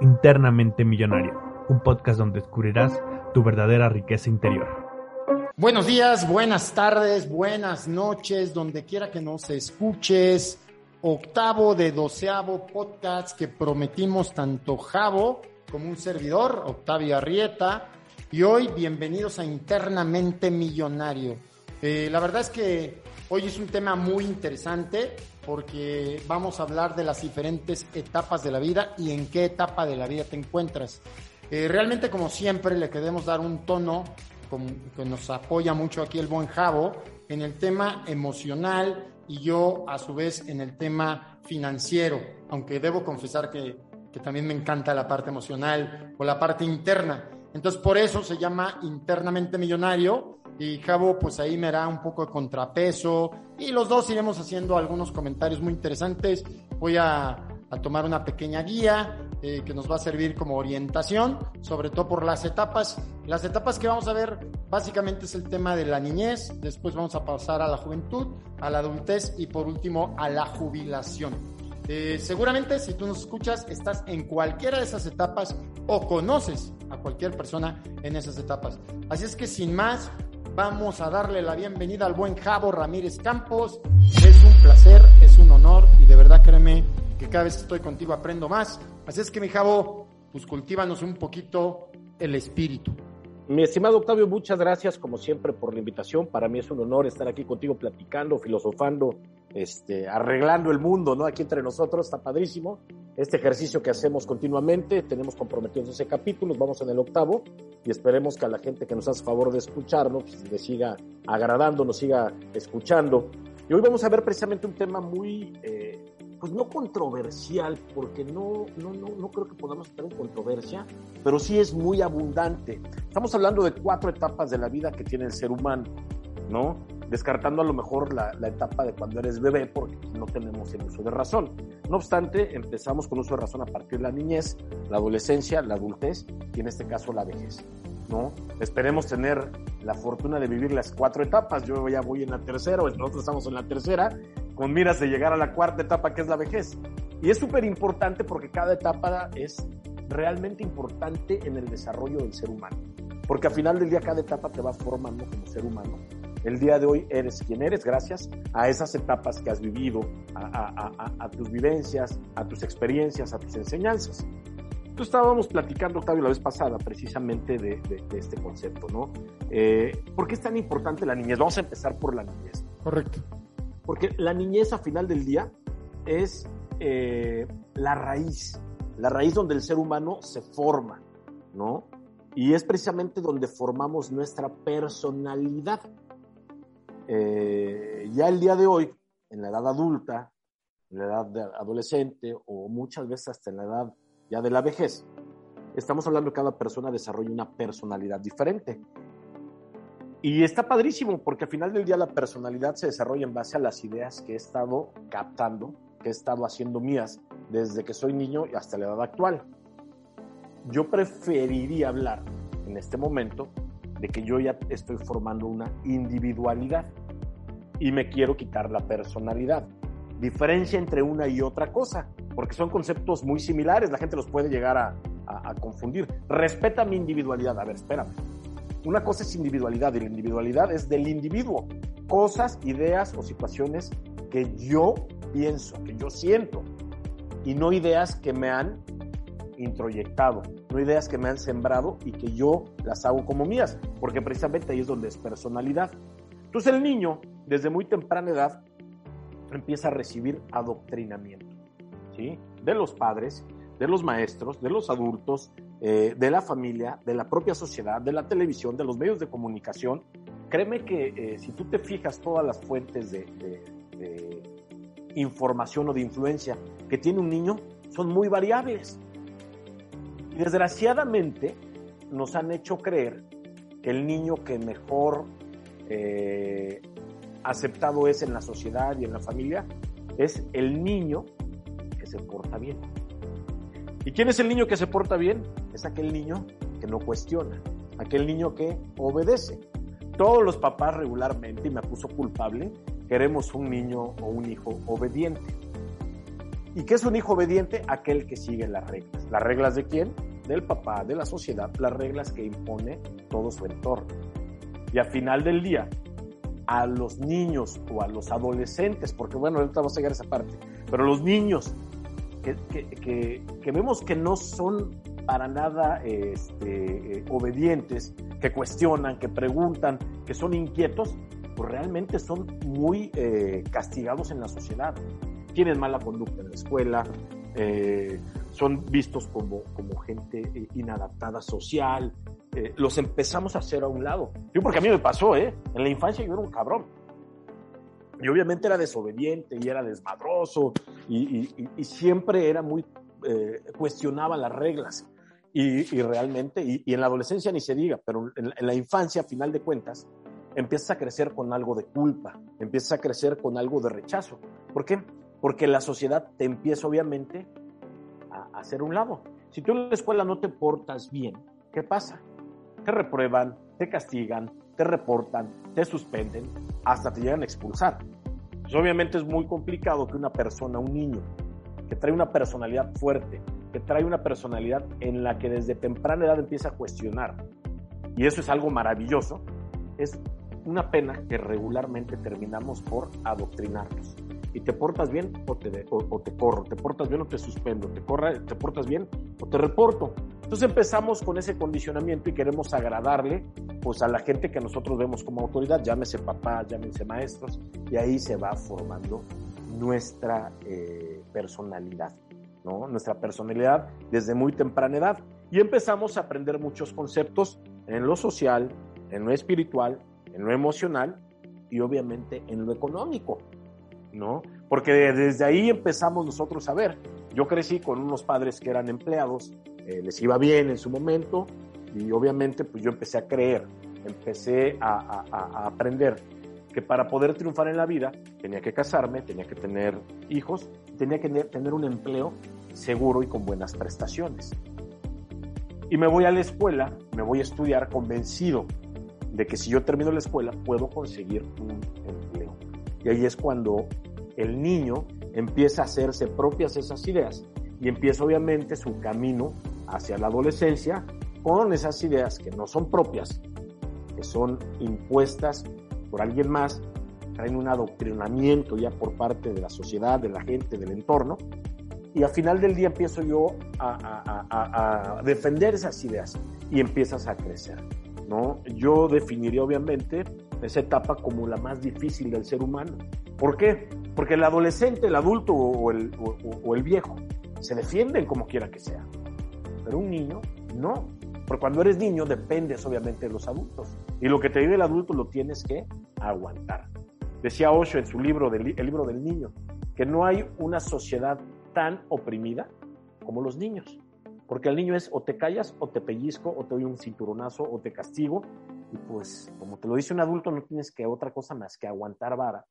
Internamente Millonario, un podcast donde descubrirás tu verdadera riqueza interior. Buenos días, buenas tardes, buenas noches, donde quiera que nos escuches. Octavo de doceavo podcast que prometimos tanto Javo como un servidor, Octavio Arrieta. Y hoy, bienvenidos a Internamente Millonario. Eh, la verdad es que hoy es un tema muy interesante porque vamos a hablar de las diferentes etapas de la vida y en qué etapa de la vida te encuentras. Eh, realmente, como siempre, le queremos dar un tono que nos apoya mucho aquí el buen Javo en el tema emocional y yo a su vez en el tema financiero, aunque debo confesar que, que también me encanta la parte emocional o la parte interna. Entonces, por eso se llama internamente millonario y Javo pues ahí me da un poco de contrapeso y los dos iremos haciendo algunos comentarios muy interesantes. Voy a, tomar una pequeña guía eh, que nos va a servir como orientación, sobre todo por las etapas. Las etapas que vamos a ver básicamente es el tema de la niñez, después vamos a pasar a la juventud, a la adultez y por último a la jubilación. Eh, seguramente si tú nos escuchas estás en cualquiera de esas etapas o conoces a cualquier persona en esas etapas. Así es que sin más, Vamos a darle la bienvenida al buen Javo Ramírez Campos. Es un placer, es un honor y de verdad créeme que cada vez que estoy contigo aprendo más. Así es que mi Javo, pues cultívanos un poquito el espíritu. Mi estimado Octavio, muchas gracias como siempre por la invitación. Para mí es un honor estar aquí contigo platicando, filosofando, este, arreglando el mundo, ¿no? Aquí entre nosotros, está padrísimo. Este ejercicio que hacemos continuamente, tenemos comprometidos 12 capítulos, vamos en el octavo y esperemos que a la gente que nos hace favor de escucharnos, pues, le siga agradando, nos siga escuchando. Y hoy vamos a ver precisamente un tema muy, eh, pues no controversial, porque no, no, no, no creo que podamos tener controversia, pero sí es muy abundante. Estamos hablando de cuatro etapas de la vida que tiene el ser humano, ¿no? Descartando a lo mejor la, etapa de cuando eres bebé, porque no tenemos el uso de razón. No obstante, empezamos con uso de razón a partir de la niñez, la adolescencia, la adultez y en este caso la vejez. ¿no? Esperemos tener la fortuna de vivir las cuatro etapas. Yo ya voy en la tercera, o nosotros estamos en la tercera, con miras de llegar a la cuarta etapa, que es la vejez. Y es súper importante porque cada etapa es realmente importante en el desarrollo del ser humano. Porque al final del día cada etapa te va formando como ser humano. El día de hoy eres quien eres gracias a esas etapas que has vivido, a, tus vivencias, a tus experiencias, a tus enseñanzas. Entonces estábamos platicando, Octavio, la vez pasada precisamente de, este concepto, ¿no? Eh, ¿Por qué es tan importante la niñez? Vamos a empezar por la niñez. Correcto. Porque la niñez a final del día es eh, la raíz, la raíz donde el ser humano se forma, ¿no? Y es precisamente donde formamos nuestra personalidad. Eh, ya el día de hoy, en la edad adulta, en la edad de adolescente o muchas veces hasta en la edad ya de la vejez, estamos hablando que cada persona desarrolla una personalidad diferente. Y está padrísimo porque al final del día la personalidad se desarrolla en base a las ideas que he estado captando, que he estado haciendo mías desde que soy niño hasta la edad actual. Yo preferiría hablar en este momento de que yo ya estoy formando una individualidad y me quiero quitar la personalidad. Diferencia entre una y otra cosa porque son conceptos muy similares, la gente los puede llegar a, confundir. Respeta mi individualidad. A ver, espérame. Una cosa es individualidad y la individualidad es del individuo. Cosas, ideas o situaciones que yo pienso, que yo siento, y no ideas que me han introyectado, no ideas que me han sembrado y que yo las hago como mías, porque precisamente ahí es donde es personalidad. Entonces el niño, desde muy temprana edad, empieza a recibir adoctrinamiento de los padres, de los maestros, de los adultos, eh, de la familia, de la propia sociedad, de la televisión, de los medios de comunicación. Créeme que eh, si tú te fijas todas las fuentes de, información o de influencia que tiene un niño, son muy variables. Y desgraciadamente nos han hecho creer que el niño que mejor eh, aceptado es en la sociedad y en la familia es el niño se porta bien. ¿Y quién es el niño que se porta bien? Es aquel niño que no cuestiona, aquel niño que obedece. Todos los papás regularmente, y me acuso culpable, queremos un niño o un hijo obediente. ¿Y qué es un hijo obediente? Aquel que sigue las reglas. ¿Las reglas de quién? Del papá, de la sociedad, las reglas que impone todo su entorno. Y al final del día, a los niños o a los adolescentes, porque bueno, ahorita vamos a llegar a esa parte, pero los niños que, que, que, vemos que no son para nada este, eh, obedientes, que cuestionan, que preguntan, que son inquietos, pues realmente son muy eh, castigados en la sociedad. Tienen mala conducta en la escuela, eh, son vistos como, como gente inadaptada social, los empezamos a hacer a un lado. Yo porque a mí me pasó, ¿eh? En la infancia yo era un cabrón. Y obviamente era desobediente y era desmadroso y, y, siempre era muy, cuestionaba las reglas. Y, realmente, y, en la adolescencia ni se diga, pero en, la infancia, a final de cuentas, empiezas a crecer con algo de culpa, empiezas a crecer con algo de rechazo. ¿Por qué? Porque la sociedad te empieza obviamente a, hacer un lado. Si tú en la escuela no te portas bien, ¿qué pasa? Te reprueban, te castigan, te reportan, te suspenden, hasta te llegan a expulsar. Pues obviamente es muy complicado que una persona, un niño, que trae una personalidad fuerte, que trae una personalidad en la que desde temprana edad empieza a cuestionar. Y eso es algo maravilloso. Es una pena que regularmente terminamos por adoctrinarnos. Y te portas bien o te, o, te corro, te portas bien o te suspendo, te, corre, te portas bien o te reporto. Entonces empezamos con ese condicionamiento y queremos agradarle pues a la gente que nosotros vemos como autoridad, llámese papá, llámese maestros, y ahí se va formando nuestra eh, personalidad. Nuestra personalidad desde muy temprana edad. Y empezamos a aprender muchos conceptos en lo social, en lo espiritual, en lo emocional y obviamente en lo económico, ¿no? Porque desde ahí empezamos nosotros a ver. Yo crecí con unos padres que eran empleados, eh, les iba bien en su momento y obviamente pues yo empecé a creer, empecé a, a aprender que para poder triunfar en la vida tenía que casarme, tenía que tener hijos, tenía que tener un empleo seguro y con buenas prestaciones. Y me voy a la escuela, me voy a estudiar convencido de que si yo termino la escuela puedo conseguir un empleo. Y ahí es cuando el niño empieza a hacerse propias esas ideas y empieza obviamente su camino hacia la adolescencia con esas ideas que no son propias, que son impuestas por alguien más, traen un adoctrinamiento ya por parte de la sociedad, de la gente, del entorno, y al final del día empiezo yo a, defender esas ideas y empiezas a crecer, ¿no? Yo definiría obviamente esa etapa como la más difícil del ser humano. ¿Por qué? Porque el adolescente, el adulto o el, o el viejo se defienden como quiera que sea, pero un niño no. Porque cuando eres niño dependes obviamente de los adultos. Y lo que te dice el adulto lo tienes que aguantar. Decía Osho en su libro, el libro del niño, que no hay una sociedad tan oprimida como los niños. Porque el niño es o te callas o te pellizco o te doy un cinturonazo o te castigo. Y pues, como te lo dice un adulto, no tienes que otra cosa más que aguantar vara,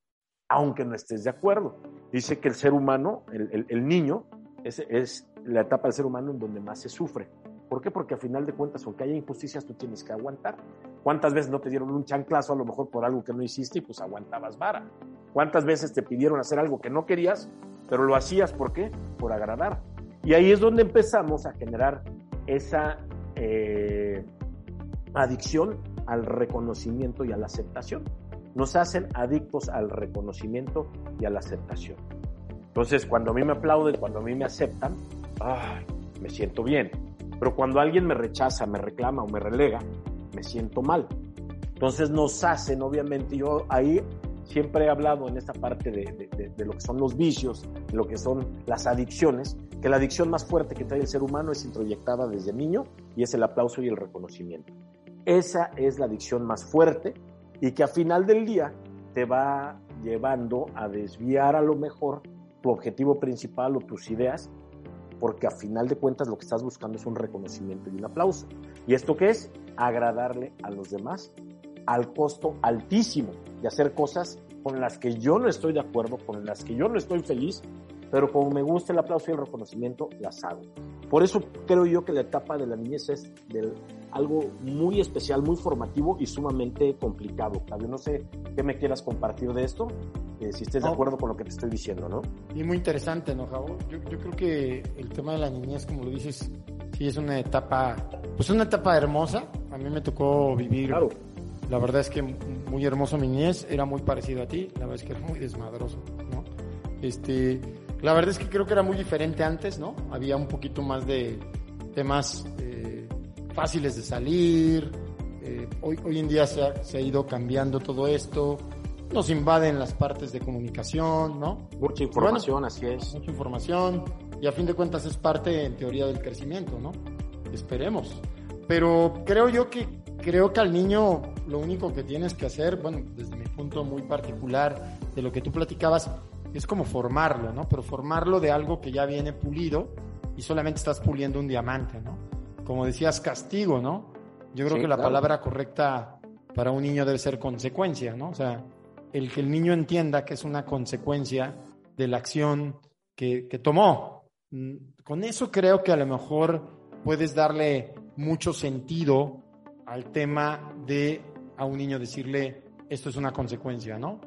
aunque no estés de acuerdo. Dice que el ser humano, el, el, niño, es, es la etapa del ser humano en donde más se sufre. ¿Por qué? Porque a final de cuentas, aunque haya injusticias, tú tienes que aguantar. ¿Cuántas veces no te dieron un chanclazo a lo mejor por algo que no hiciste y pues aguantabas vara? ¿Cuántas veces te pidieron hacer algo que no querías pero lo hacías ¿por qué? Por agradar. Y ahí es donde empezamos a generar esa eh, adicción al reconocimiento y a la aceptación. Nos hacen adictos al reconocimiento y a la aceptación. Entonces, cuando a mí me aplauden, cuando a mí me aceptan, me siento bien. Pero cuando alguien me rechaza, me reclama o me relega, me siento mal. Entonces nos hacen, obviamente, yo ahí siempre he hablado en esta parte de, lo que son los vicios, de lo que son las adicciones, que la adicción más fuerte que trae el ser humano es introyectada desde niño y es el aplauso y el reconocimiento. Esa es la adicción más fuerte y que a final del día te va llevando a desviar a lo mejor tu objetivo principal o tus ideas, porque a final de cuentas lo que estás buscando es un reconocimiento y un aplauso. ¿Y esto qué es? Agradarle a los demás al costo altísimo de hacer cosas con las que yo no estoy de acuerdo, con las que yo no estoy feliz, pero como me gusta el aplauso y el reconocimiento, las hago. Por eso creo yo que la etapa de la niñez es de algo muy especial, muy formativo y sumamente complicado. Octavio, no sé qué me quieras compartir de esto. eh, si estés de acuerdo con lo que te estoy diciendo, ¿no? Y muy interesante, ¿no, Javo? Yo, yo creo que el tema de la niñez, como lo dices, sí es una etapa, pues una etapa hermosa. A mí me tocó vivir. Claro. La verdad es que muy hermoso mi niñez, era muy parecido a ti, la verdad es que era muy desmadroso, ¿no? Este, la verdad es que creo que era muy diferente antes, ¿no? Había un poquito más de temas eh, fáciles de salir. Eh, hoy, hoy en día se ha, se ha ido cambiando todo esto. Nos invaden las partes de comunicación, ¿no? Mucha información, así es. Mucha información. Y a fin de cuentas es parte, en teoría, del crecimiento, ¿no? Esperemos. Pero creo yo que, creo que al niño lo único que tienes que hacer, bueno, desde mi punto muy particular de lo que tú platicabas, es como formarlo, ¿no? Pero formarlo de algo que ya viene pulido y solamente estás puliendo un diamante, ¿no? Como decías, castigo, ¿no? Yo creo Sí, que la claro. palabra correcta para un niño debe ser consecuencia, ¿no? O sea, el que el niño entienda que es una consecuencia de la acción que, que tomó. Mm, Con eso creo que a lo mejor puedes darle mucho sentido al tema de a un niño decirle esto es una consecuencia, ¿no?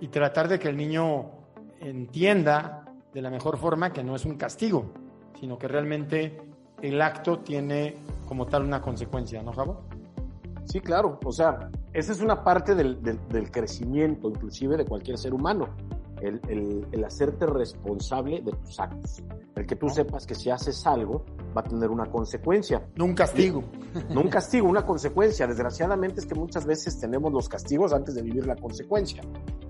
Y tratar de que el niño entienda de la mejor forma que no es un castigo, sino que realmente el acto tiene como tal una consecuencia, ¿no, Javo? Sí, claro. O sea, esa es una parte del, del- del crecimiento, inclusive de cualquier ser humano. El, el- el hacerte responsable de tus actos. El que tú sepas que si haces algo va a tener una consecuencia. No un castigo. No un castigo, una consecuencia. Desgraciadamente es que muchas veces tenemos los castigos antes de vivir la consecuencia.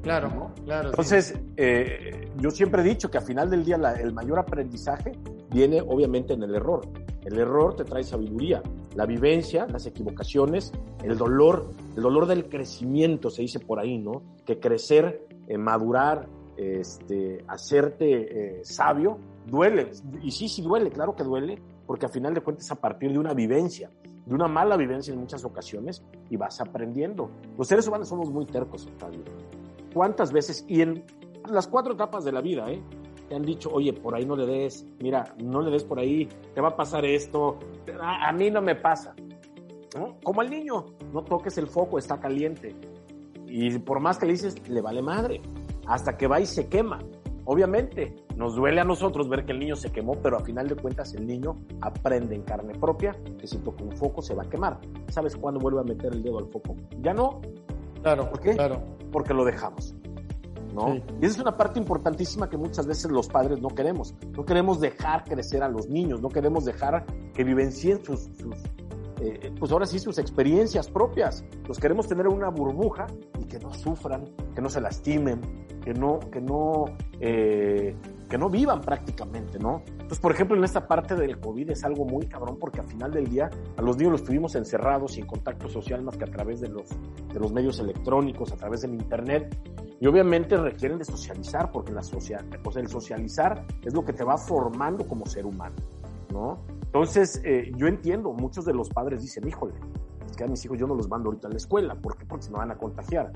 Claro, claro. sí. Entonces, eh, yo siempre he dicho que al final del día la- el mayor aprendizaje viene obviamente en el error. El error te trae sabiduría, la vivencia, las equivocaciones, el dolor, el dolor del crecimiento, se dice por ahí, ¿no? Que crecer, eh, madurar, este, hacerte eh, sabio, duele. Y sí, sí duele, claro que duele, porque al final de cuentas a partir de una vivencia, de una mala vivencia en muchas ocasiones, y vas aprendiendo. Los seres humanos somos muy tercos, Octavio cuántas veces, y en las cuatro etapas de la vida, ¿eh? Te han dicho, oye, por ahí no le des, mira, no le des por ahí, te va a pasar esto, a, a mí no me pasa. ¿no? Como al niño, no toques el foco, está caliente. Y por más que le dices, le vale madre, hasta que va y se quema. Obviamente, nos duele a nosotros ver que el niño se quemó, pero a final de cuentas el niño aprende en carne propia que si toca un foco se va a quemar. ¿Sabes cuándo vuelve a meter el dedo al foco? Ya no, Claro, ¿Por qué? claro. porque lo dejamos. ¿no? Sí. Y esa es una parte importantísima que muchas veces los padres no queremos. No queremos dejar crecer a los niños, no queremos dejar que vivencien sus, sus eh, pues ahora sí, sus experiencias propias. Los queremos tener en una burbuja y que no sufran, que no se lastimen, que no, que no, eh, que no vivan prácticamente, ¿no? Entonces, por ejemplo, en esta parte del COVID es algo muy cabrón porque al final del día a los niños los tuvimos encerrados sin contacto social más que a través de los, de los medios electrónicos, a través del internet. Y obviamente requieren de socializar, porque la social, pues el socializar es lo que te va formando como ser humano, ¿no? Entonces, eh, yo entiendo, muchos de los padres dicen, híjole, es que a mis hijos yo no los mando ahorita a la escuela, ¿por qué? Porque se me van a contagiar.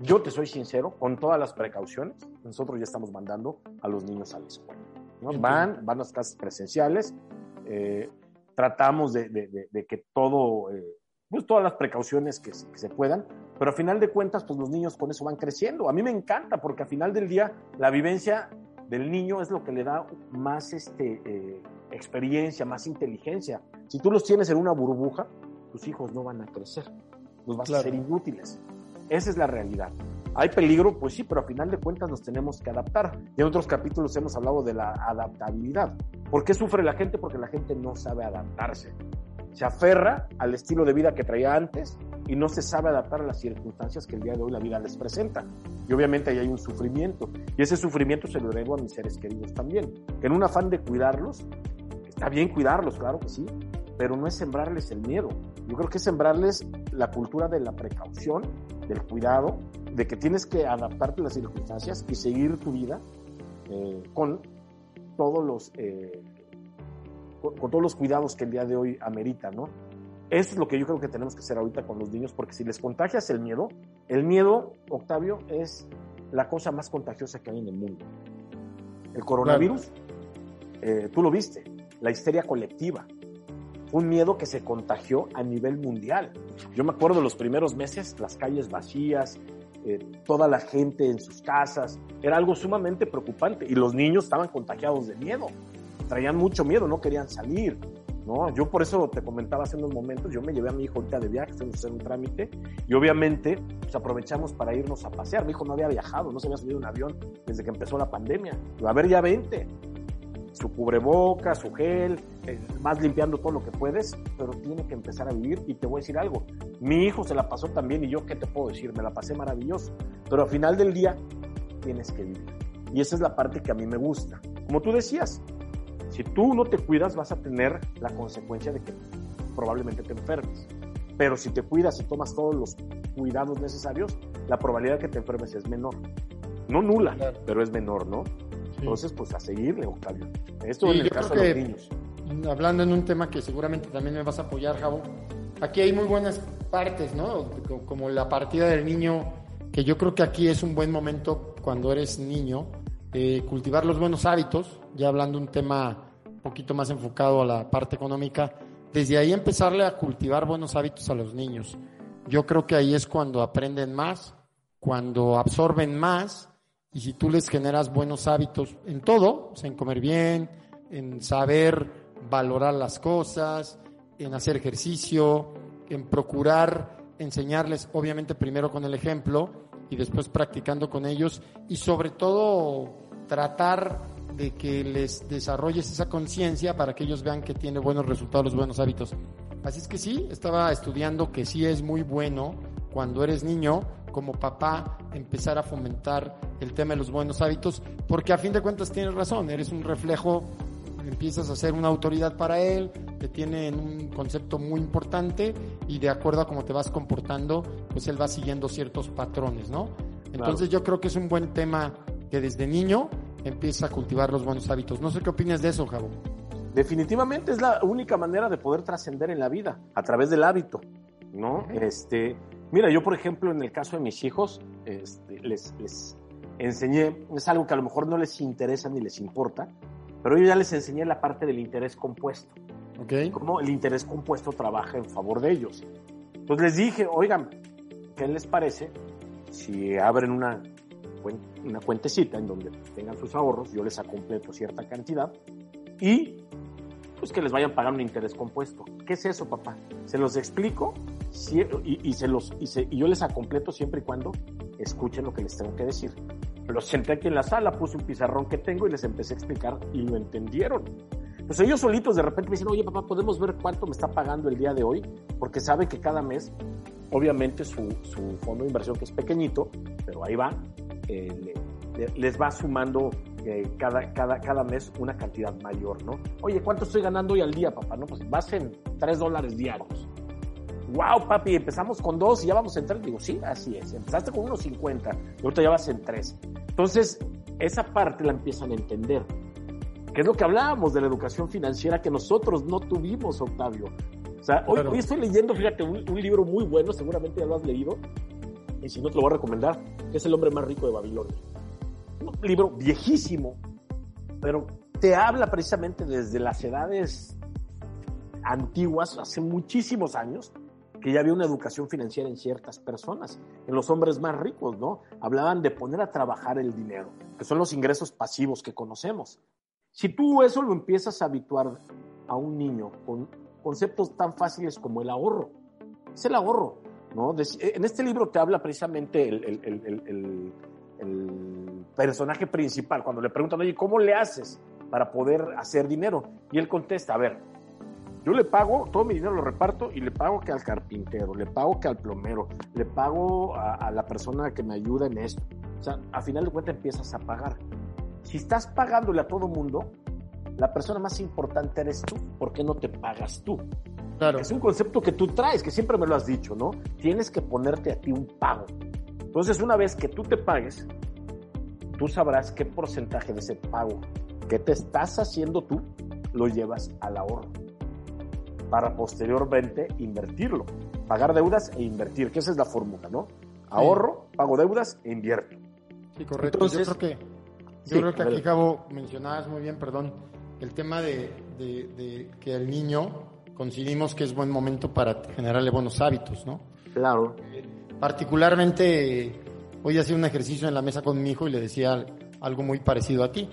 Yo te soy sincero, con todas las precauciones, nosotros ya estamos mandando a los niños a la escuela. ¿no? Van, van a las clases presenciales, eh, tratamos de, de- de- de que todo, eh, pues todas las precauciones que, se- que se puedan, pero a final de cuentas, pues los niños con eso van creciendo. A mí me encanta porque a final del día la vivencia del niño es lo que le da más este, eh, experiencia, más inteligencia. Si tú los tienes en una burbuja, tus hijos no van a crecer, los vas Claro. a ser inútiles. Esa es la realidad. ¿Hay peligro? Pues sí, pero a final de cuentas nos tenemos que adaptar. Y en otros capítulos hemos hablado de la adaptabilidad. ¿Por qué sufre la gente? Porque la gente no sabe adaptarse. Se aferra al estilo de vida que traía antes y no se sabe adaptar a las circunstancias que el día de hoy la vida les presenta. Y obviamente ahí hay un sufrimiento. Y ese sufrimiento se lo debo a mis seres queridos también. En un afán de cuidarlos, está bien cuidarlos, claro que sí, pero no es sembrarles el miedo. Yo creo que es sembrarles la cultura de la precaución, del cuidado, de que tienes que adaptarte a las circunstancias y seguir tu vida eh, con todos los eh, con, con todos los cuidados que el día de hoy amerita, ¿no? Eso es lo que yo creo que tenemos que hacer ahorita con los niños, porque si les contagias el miedo, el miedo, Octavio, es la cosa más contagiosa que hay en el mundo. El coronavirus, eh, tú lo viste, la histeria colectiva, un miedo que se contagió a nivel mundial. Yo me acuerdo de los primeros meses, las calles vacías, eh, toda la gente en sus casas. Era algo sumamente preocupante y los niños estaban contagiados de miedo, traían mucho miedo, no querían salir. ¿no? Yo por eso te comentaba hace unos momentos, yo me llevé a mi hijo ahorita de viaje, estamos haciendo un trámite, y obviamente pues, aprovechamos para irnos a pasear. Mi hijo no había viajado, no se había subido un avión desde que empezó la pandemia. A ver, ya 20 su cubreboca, su gel, eh, más limpiando todo lo que puedes, pero tiene que empezar a vivir y te voy a decir algo, mi hijo se la pasó también y yo qué te puedo decir, me la pasé maravilloso, pero al final del día tienes que vivir. Y esa es la parte que a mí me gusta. Como tú decías, si tú no te cuidas vas a tener la consecuencia de que probablemente te enfermes. Pero si te cuidas y tomas todos los cuidados necesarios, la probabilidad de que te enfermes es menor. No nula, pero es menor, ¿no? Entonces, pues a seguirle, Octavio. Esto en el caso de los niños. Hablando en un tema que seguramente también me vas a apoyar, Javo, aquí hay muy buenas partes, ¿no? Como la partida del niño, que yo creo que aquí es un buen momento cuando eres niño, de cultivar los buenos hábitos, ya hablando un tema un poquito más enfocado a la parte económica, desde ahí empezarle a cultivar buenos hábitos a los niños. Yo creo que ahí es cuando aprenden más, cuando absorben más y si tú les generas buenos hábitos en todo, en comer bien, en saber valorar las cosas, en hacer ejercicio, en procurar enseñarles, obviamente primero con el ejemplo y después practicando con ellos y sobre todo tratar de que les desarrolles esa conciencia para que ellos vean que tiene buenos resultados, los buenos hábitos. Así es que sí, estaba estudiando que sí es muy bueno cuando eres niño como papá empezar a fomentar el tema de los buenos hábitos, porque a fin de cuentas tienes razón, eres un reflejo, empiezas a ser una autoridad para él, te tiene en un concepto muy importante y de acuerdo a cómo te vas comportando, pues él va siguiendo ciertos patrones, ¿no? Entonces yo creo que es un buen tema que desde niño empieza a cultivar los buenos hábitos. No sé qué opinas de eso, Javo. Definitivamente es la única manera de poder trascender en la vida, a través del hábito, ¿no? Este, Mira, yo por ejemplo en el caso de mis hijos, este, les, les enseñé, es algo que a lo mejor no les interesa ni les importa, pero yo ya les enseñé la parte del interés compuesto. Okay. Cómo el interés compuesto trabaja en favor de ellos. Entonces les dije, oigan, ¿qué les parece si abren una, una cuentecita en donde tengan sus ahorros, yo les completo cierta cantidad y pues que les vayan pagando un interés compuesto. ¿Qué es eso, papá? Se los explico y, se los, y, yo les acompleto siempre y cuando escuchen lo que les tengo que decir. Los senté aquí en la sala, puse un pizarrón que tengo y les empecé a explicar y lo entendieron. Pues ellos solitos de repente me dicen, oye papá, ¿podemos ver cuánto me está pagando el día de hoy? Porque saben que cada mes, obviamente su, su fondo de inversión que es pequeñito, pero ahí va, eh, les va sumando eh, cada, cada, cada mes una cantidad mayor, ¿no? Oye, ¿cuánto estoy ganando hoy al día, papá? No, pues vas en 3 dólares diarios wow, papi, empezamos con dos y ya vamos en tres. Digo, sí, así es. Empezaste con unos 50 y ahorita ya vas en tres. Entonces, esa parte la empiezan a entender. Que es lo que hablábamos de la educación financiera que nosotros no tuvimos, Octavio. O sea, hoy, hoy estoy leyendo, fíjate, un, un, libro muy bueno, seguramente ya lo has leído, y si no te lo voy a recomendar, que es El hombre más rico de Babilonia. Un libro viejísimo, pero te habla precisamente desde las edades antiguas, hace muchísimos años, que ya había una educación financiera en ciertas personas, en los hombres más ricos, ¿no? Hablaban de poner a trabajar el dinero, que son los ingresos pasivos que conocemos. Si tú eso lo empiezas a habituar a un niño con conceptos tan fáciles como el ahorro, es el ahorro, ¿no? En este libro te habla precisamente el, el, el personaje principal, cuando le preguntan, oye, ¿cómo le haces para poder hacer dinero? Y él contesta, a ver, yo le pago, todo mi dinero lo reparto y le pago que al carpintero, le pago que al plomero, le pago a, la persona que me ayuda en esto. O sea, a final de cuentas empiezas a pagar. Si estás pagándole a todo mundo, la persona más importante eres tú. ¿Por qué no te pagas tú? Claro. Es un concepto que tú traes, que siempre me lo has dicho, ¿no? Tienes que ponerte a ti un pago. Entonces, una vez que tú te pagues, tú sabrás qué porcentaje de ese pago que te estás haciendo tú lo llevas al ahorro para posteriormente invertirlo. Pagar deudas e invertir, que esa es la fórmula, ¿no? Ahorro, pago deudas e invierto. Sí, correcto. yo creo que, yo creo que aquí, Cabo, mencionabas muy bien, perdón, el tema de, de, que el niño coincidimos que es buen momento para generarle buenos hábitos, ¿no? Claro. particularmente Hoy hacía un ejercicio en la mesa con mi hijo y le decía algo muy parecido a ti.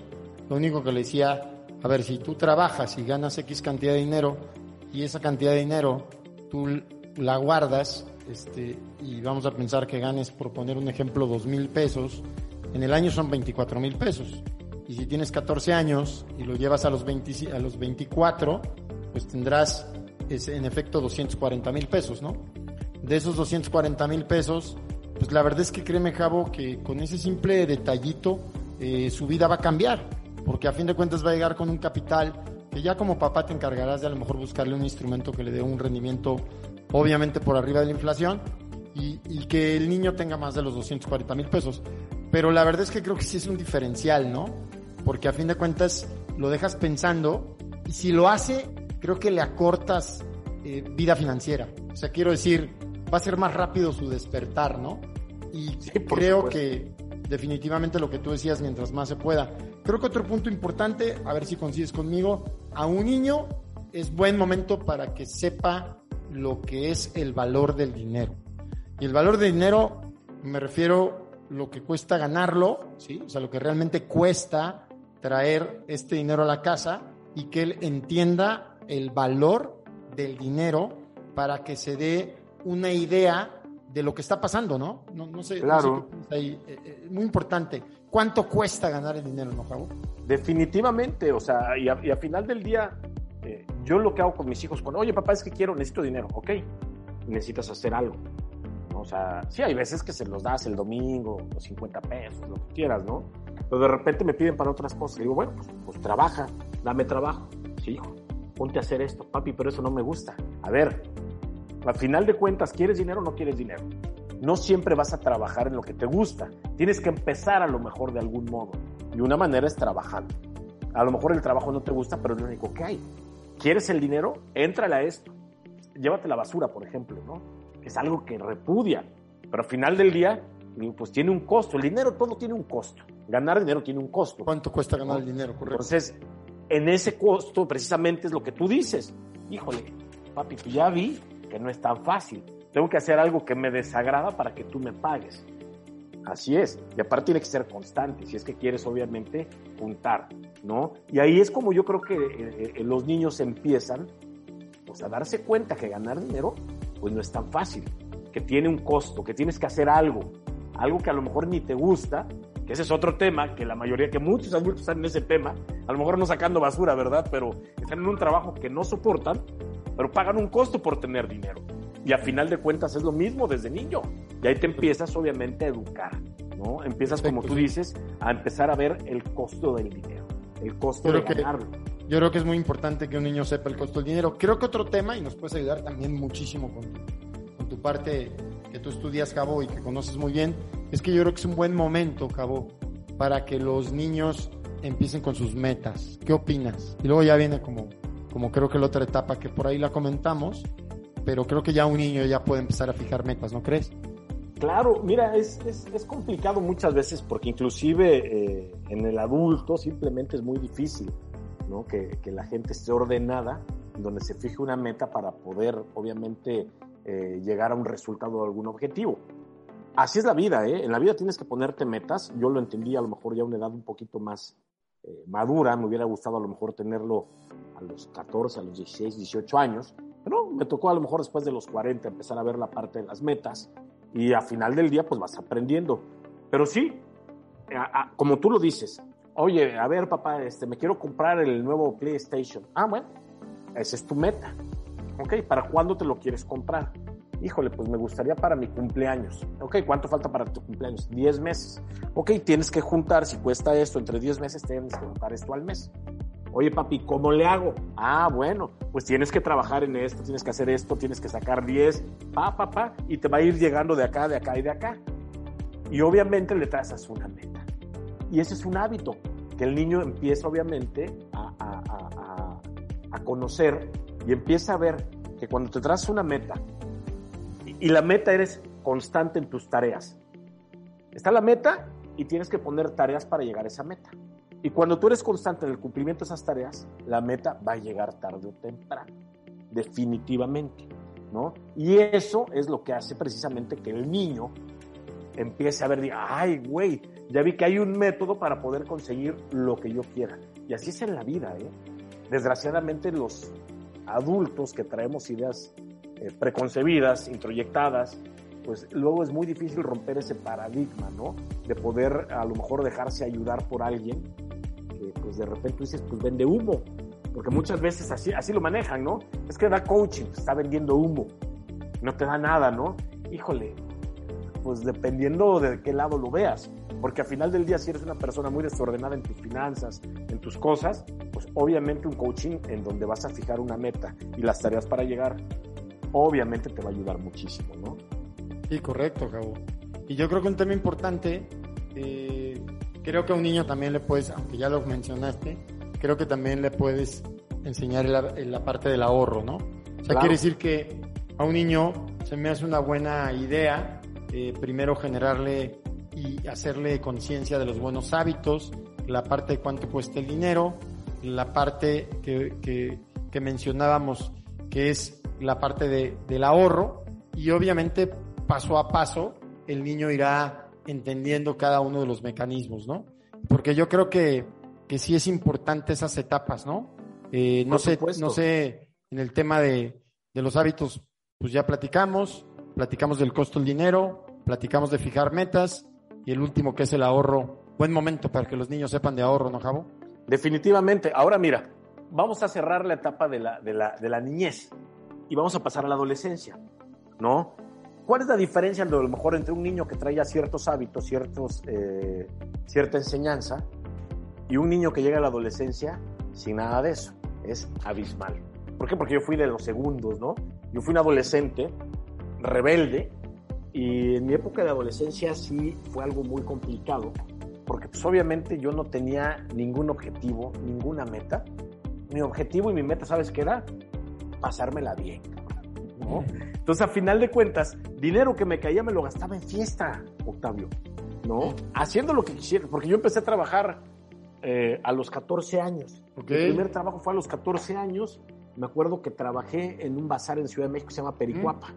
Lo único que le decía, a ver, si tú trabajas y ganas X cantidad de dinero y esa cantidad de dinero tú la guardas este, y vamos a pensar que ganes, por poner un ejemplo, dos mil pesos, en el año son 24 mil pesos. Y si tienes 14 años y lo llevas a los, 20, a los 24, pues tendrás es, en efecto 240 mil pesos, ¿no? De esos 240 mil pesos, pues la verdad es que créeme, Javo, que con ese simple detallito eh, su vida va a cambiar, porque a fin de cuentas va a llegar con un capital que ya como papá te encargarás de a lo mejor buscarle un instrumento que le dé un rendimiento obviamente por arriba de la inflación, y, que el niño tenga más de los 240 mil pesos. Pero la verdad es que creo que sí es un diferencial, ¿no? Porque a fin de cuentas lo dejas pensando y si lo hace, creo que le acortas eh, vida financiera. O sea, quiero decir, va a ser más rápido su despertar, ¿no? Y creo que definitivamente lo que tú decías, mientras más se pueda. Creo que otro punto importante, a ver si coincides conmigo, a un niño es buen momento para que sepa lo que es el valor del dinero. Y el valor del dinero me refiero lo que cuesta ganarlo, ¿sí? O sea, lo que realmente cuesta traer este dinero a la casa y que él entienda el valor del dinero para que se dé una idea de lo que está pasando, ¿no? No, sé, claro. Eh, eh, muy importante. ¿Cuánto cuesta ganar el dinero, no, Javo? Definitivamente, o sea, y a, final del día, eh, yo lo que hago con mis hijos, cuando, oye, papá, es que quiero, necesito dinero, ok, necesitas hacer algo. O sea, sí hay veces que se los das el domingo, los 50 pesos, lo que quieras, ¿no? Pero de repente me piden para otras cosas. Y digo, bueno, pues, pues trabaja, dame trabajo. Sí, hijo, ponte a hacer esto, papi, pero eso no me gusta. A ver, al final de cuentas, ¿quieres dinero o no quieres dinero? No siempre vas a trabajar en lo que te gusta. Tienes que empezar a lo mejor de algún modo. Y una manera es trabajando. A lo mejor el trabajo no te gusta, pero es lo único que hay. ¿Quieres el dinero? Éntrale a esto. Llévate la basura, por ejemplo, ¿no? Es algo que repudia. Pero al final del día, pues tiene un costo. El dinero todo tiene un costo. Ganar dinero tiene un costo. ¿Cuánto cuesta ganar el dinero? Correcto. Entonces, en ese costo precisamente es lo que tú dices. Híjole, papi, pues ya vi que no es tan fácil. Tengo que hacer algo que me desagrada para que tú me pagues. Así es. Y aparte tiene que ser constante, si es que quieres obviamente juntar, ¿no? Y ahí es como yo creo que eh, eh, los niños empiezan pues, a darse cuenta que ganar dinero pues no es tan fácil, que tiene un costo, que tienes que hacer algo, algo que a lo mejor ni te gusta, que ese es otro tema, que la mayoría, que muchos adultos están en ese tema, a lo mejor no sacando basura, ¿verdad? Pero están en un trabajo que no soportan pero pagan un costo por tener dinero. Y a final de cuentas es lo mismo desde niño. Y ahí te empiezas obviamente a educar, ¿no? Empiezas, como tú dices, a empezar a ver el costo del dinero, el costo de ganarlo. yo creo que es muy importante que un niño sepa el costo del dinero. Creo que otro tema, y nos puedes ayudar también muchísimo con, con tu parte que tú estudias, Cabo, y que conoces muy bien, es que yo creo que es un buen momento, Cabo, para que los niños empiecen con sus metas. ¿Qué opinas? Y luego ya viene como como creo que la otra etapa que por ahí la comentamos, pero creo que ya un niño ya puede empezar a fijar metas, ¿no crees? Claro, mira, es, es, complicado muchas veces porque inclusive eh, en el adulto simplemente es muy difícil ¿no? que, que, la gente esté ordenada, donde se fije una meta para poder obviamente eh, llegar a un resultado o algún objetivo. Así es la vida, ¿eh? En la vida tienes que ponerte metas. Yo lo entendí a lo mejor ya a una edad un poquito más eh, madura, me hubiera gustado a lo mejor tenerlo los 14, a los 16, 18 años, pero me tocó a lo mejor después de los 40 empezar a ver la parte de las metas y a final del día pues vas aprendiendo. Pero sí, como tú lo dices, oye, a ver papá, este, me quiero comprar el nuevo PlayStation. Ah, bueno, esa es tu meta. Ok, ¿para cuándo te lo quieres comprar? Híjole, pues me gustaría para mi cumpleaños. Ok, ¿cuánto falta para tu cumpleaños? 10 meses. Ok, tienes que juntar, si cuesta esto, entre 10 meses tienes que juntar esto al mes. Oye, papi, ¿cómo le hago? Ah, bueno, pues tienes que trabajar en esto, tienes que hacer esto, tienes que sacar 10, pa, pa, pa, y te va a ir llegando de acá, de acá y de acá. Y obviamente le trazas una meta. Y ese es un hábito que el niño empieza obviamente a, a, a, conocer y empieza a ver que cuando te trazas una meta y la meta eres constante en tus tareas. Está la meta y tienes que poner tareas para llegar a esa meta. Y cuando tú eres constante en el cumplimiento de esas tareas, la meta va a llegar tarde o temprano, definitivamente, ¿no? Y eso es lo que hace precisamente que el niño empiece a ver, ay, güey, ya vi que hay un método para poder conseguir lo que yo quiera. Y así es en la vida, ¿eh? Desgraciadamente los adultos que traemos ideas eh, preconcebidas, introyectadas, pues luego es muy difícil romper ese paradigma, ¿no? De poder a lo mejor dejarse ayudar por alguien que pues de repente dices, pues vende humo, porque muchas veces así, así lo manejan, ¿no? Es que da coaching, pues, está vendiendo humo, no te da nada, ¿no? Híjole, pues dependiendo de qué lado lo veas, porque al final del día si eres una persona muy desordenada en tus finanzas, en tus cosas, pues obviamente un coaching en donde vas a fijar una meta y las tareas para llegar, obviamente te va a ayudar muchísimo, ¿no? Sí, correcto, Gabo. Y yo creo que un tema importante, eh, creo que a un niño también le puedes, aunque ya lo mencionaste, creo que también le puedes enseñar la, la parte del ahorro, ¿no? O sea, Claro. quiere decir que a un niño se me hace una buena idea eh, primero generarle y hacerle conciencia de los buenos hábitos, la parte de cuánto cuesta el dinero, la parte que, que, que mencionábamos, que es la parte de, del ahorro, y obviamente paso a paso el niño irá entendiendo cada uno de los mecanismos, ¿no? Porque yo creo que, que sí es importante esas etapas, ¿no? Eh, no sé, no sé, en el tema de, de los hábitos, pues ya platicamos, platicamos del costo del dinero, platicamos de fijar metas, y el último que es el ahorro. Buen momento para que los niños sepan de ahorro, ¿no, Javo? Definitivamente. Ahora mira, vamos a cerrar la etapa de la, de la, de la niñez y vamos a pasar a la adolescencia, ¿no? ¿Cuál es la diferencia a lo mejor entre un niño que trae ya ciertos hábitos, ciertos, eh, cierta enseñanza y un niño que llega a la adolescencia sin nada de eso? Es abismal. ¿Por qué? Porque yo fui de los segundos, ¿no? Yo fui un adolescente rebelde y en mi época de adolescencia sí fue algo muy complicado porque pues obviamente yo no tenía ningún objetivo, ninguna meta. Mi objetivo y mi meta, ¿sabes qué era? Pasármela bien. ¿No? Entonces, a final de cuentas, dinero que me caía me lo gastaba en fiesta, Octavio, ¿no? Haciendo lo que quisiera, porque yo empecé a trabajar eh, a los 14 años. Ok. Mi primer trabajo fue a los 14 años. Me acuerdo que trabajé en un bazar en Ciudad de México que se llama Pericuapa.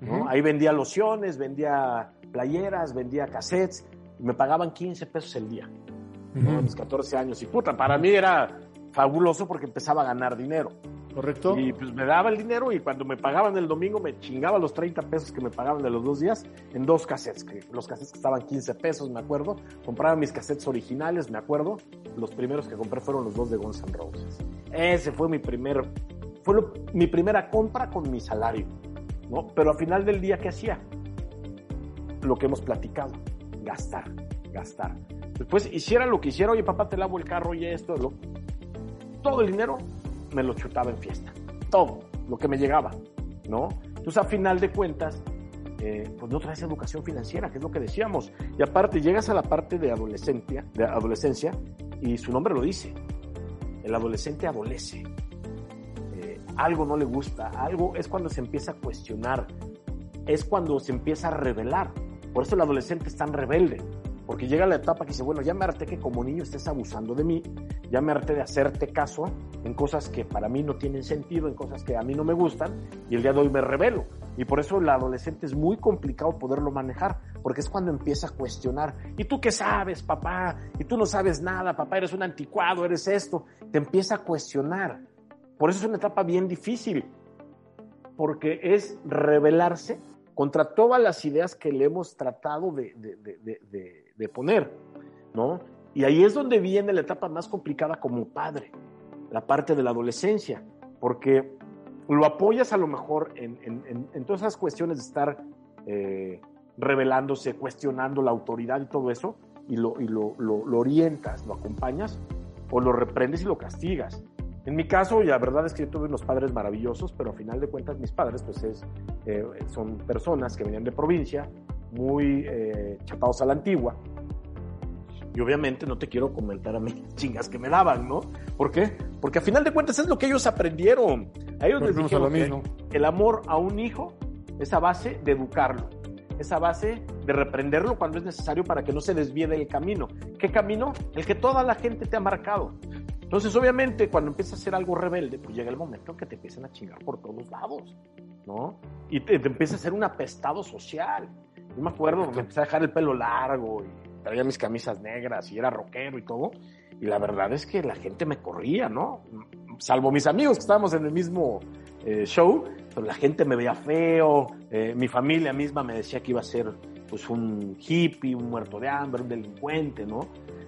¿no? Ahí vendía lociones, vendía playeras, vendía cassettes. Y me pagaban 15 pesos el día, ¿no? A mis 14 años. Y puta, para mí era fabuloso porque empezaba a ganar dinero. ¿Correcto? Y pues me daba el dinero y cuando me pagaban el domingo me chingaba los 30 pesos que me pagaban de los dos días en dos cassettes. Que los cassettes costaban 15 pesos, me acuerdo. Compraba mis cassettes originales, me acuerdo. Los primeros que compré fueron los dos de Guns N' Roses. Ese fue mi primer, fue lo- mi primera compra con mi salario, ¿no? Pero al final del día, ¿qué hacía? Lo que hemos platicado, gastar, gastar. Después hiciera lo que hiciera, oye papá, te lavo el carro y esto, lo, todo el dinero me lo chutaba en fiesta. Todo, lo que me llegaba, ¿no? Entonces, a final de cuentas, eh, pues no traes educación financiera, que es lo que decíamos. Y aparte, llegas a la parte de adolescencia, de adolescencia y su nombre lo dice. El adolescente adolece. Eh, algo no le gusta, algo es cuando se empieza a cuestionar, es cuando se empieza a revelar. Por eso el adolescente es tan rebelde, porque llega la etapa que dice, bueno, ya me harté que como niño estés abusando de mí, ya me harté de hacerte caso en cosas que para mí no tienen sentido, en cosas que a mí no me gustan, y el día de hoy me revelo. Y por eso el adolescente es muy complicado poderlo manejar, porque es cuando empieza a cuestionar, ¿y tú qué sabes, papá? ¿Y tú no sabes nada, papá? Eres un anticuado, eres esto. Te empieza a cuestionar. Por eso es una etapa bien difícil, porque es rebelarse contra todas las ideas que le hemos tratado de, de- de- de- de- poner, ¿no? Y ahí es donde viene la etapa más complicada como padre, la parte de la adolescencia, porque lo apoyas a lo mejor en, en- en- todas esas cuestiones de estar eh, rebelándose, cuestionando la autoridad y todo eso, y, lo, y lo, lo- orientas, lo acompañas, o lo reprendes y lo castigas. En mi caso, la verdad es que yo tuve unos padres maravillosos, pero a final de cuentas mis padres pues es, eh, son personas que venían de provincia, muy eh, chapados a la antigua. Y obviamente no te quiero comentar a mí las chingas que me daban, ¿no? ¿Por qué? Porque a final de cuentas es lo que ellos aprendieron. A ellos les Volvemos a lo dijeron mismo. que el amor a un hijo es a base de educarlo, es a base de reprenderlo cuando es necesario para que no se desvíe del camino. ¿Qué camino? El que toda la gente te ha marcado. Entonces, obviamente, cuando empiezas a hacer algo rebelde, pues llega el momento en que te empiezan a chingar por todos lados, ¿no? Y te, te empieza a hacer un apestado social. Yo me acuerdo, me empecé a dejar el pelo largo y traía mis camisas negras y era rockero y todo. Y la verdad es que la gente me corría, ¿no? Salvo mis amigos que estábamos en el mismo eh, show, pero la gente me veía feo, eh, mi familia misma me decía que iba a ser pues un hippie, un muerto de hambre, un delincuente, ¿no?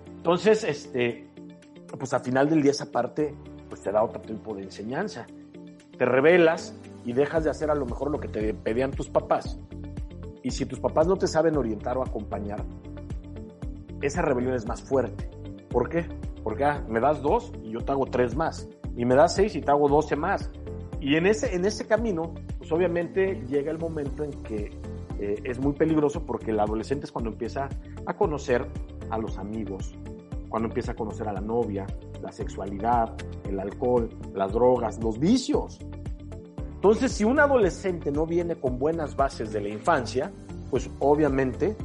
Entonces, este, pues al final del día esa parte pues te da otro tipo de enseñanza. Te revelas y dejas de hacer a lo mejor lo que te pedían tus papás. Y si tus papás no te saben orientar o acompañar, esa rebelión es más fuerte. ¿Por qué? Porque ah, me das dos y yo te hago tres más. Y me das seis y te hago doce más. Y en ese, en ese camino, pues obviamente llega el momento en que eh, es muy peligroso porque el adolescente es cuando empieza a conocer a los amigos, cuando empieza a conocer a la novia, la sexualidad, el alcohol, las drogas, los vicios. Entonces, si un adolescente no viene con buenas bases de la infancia, pues obviamente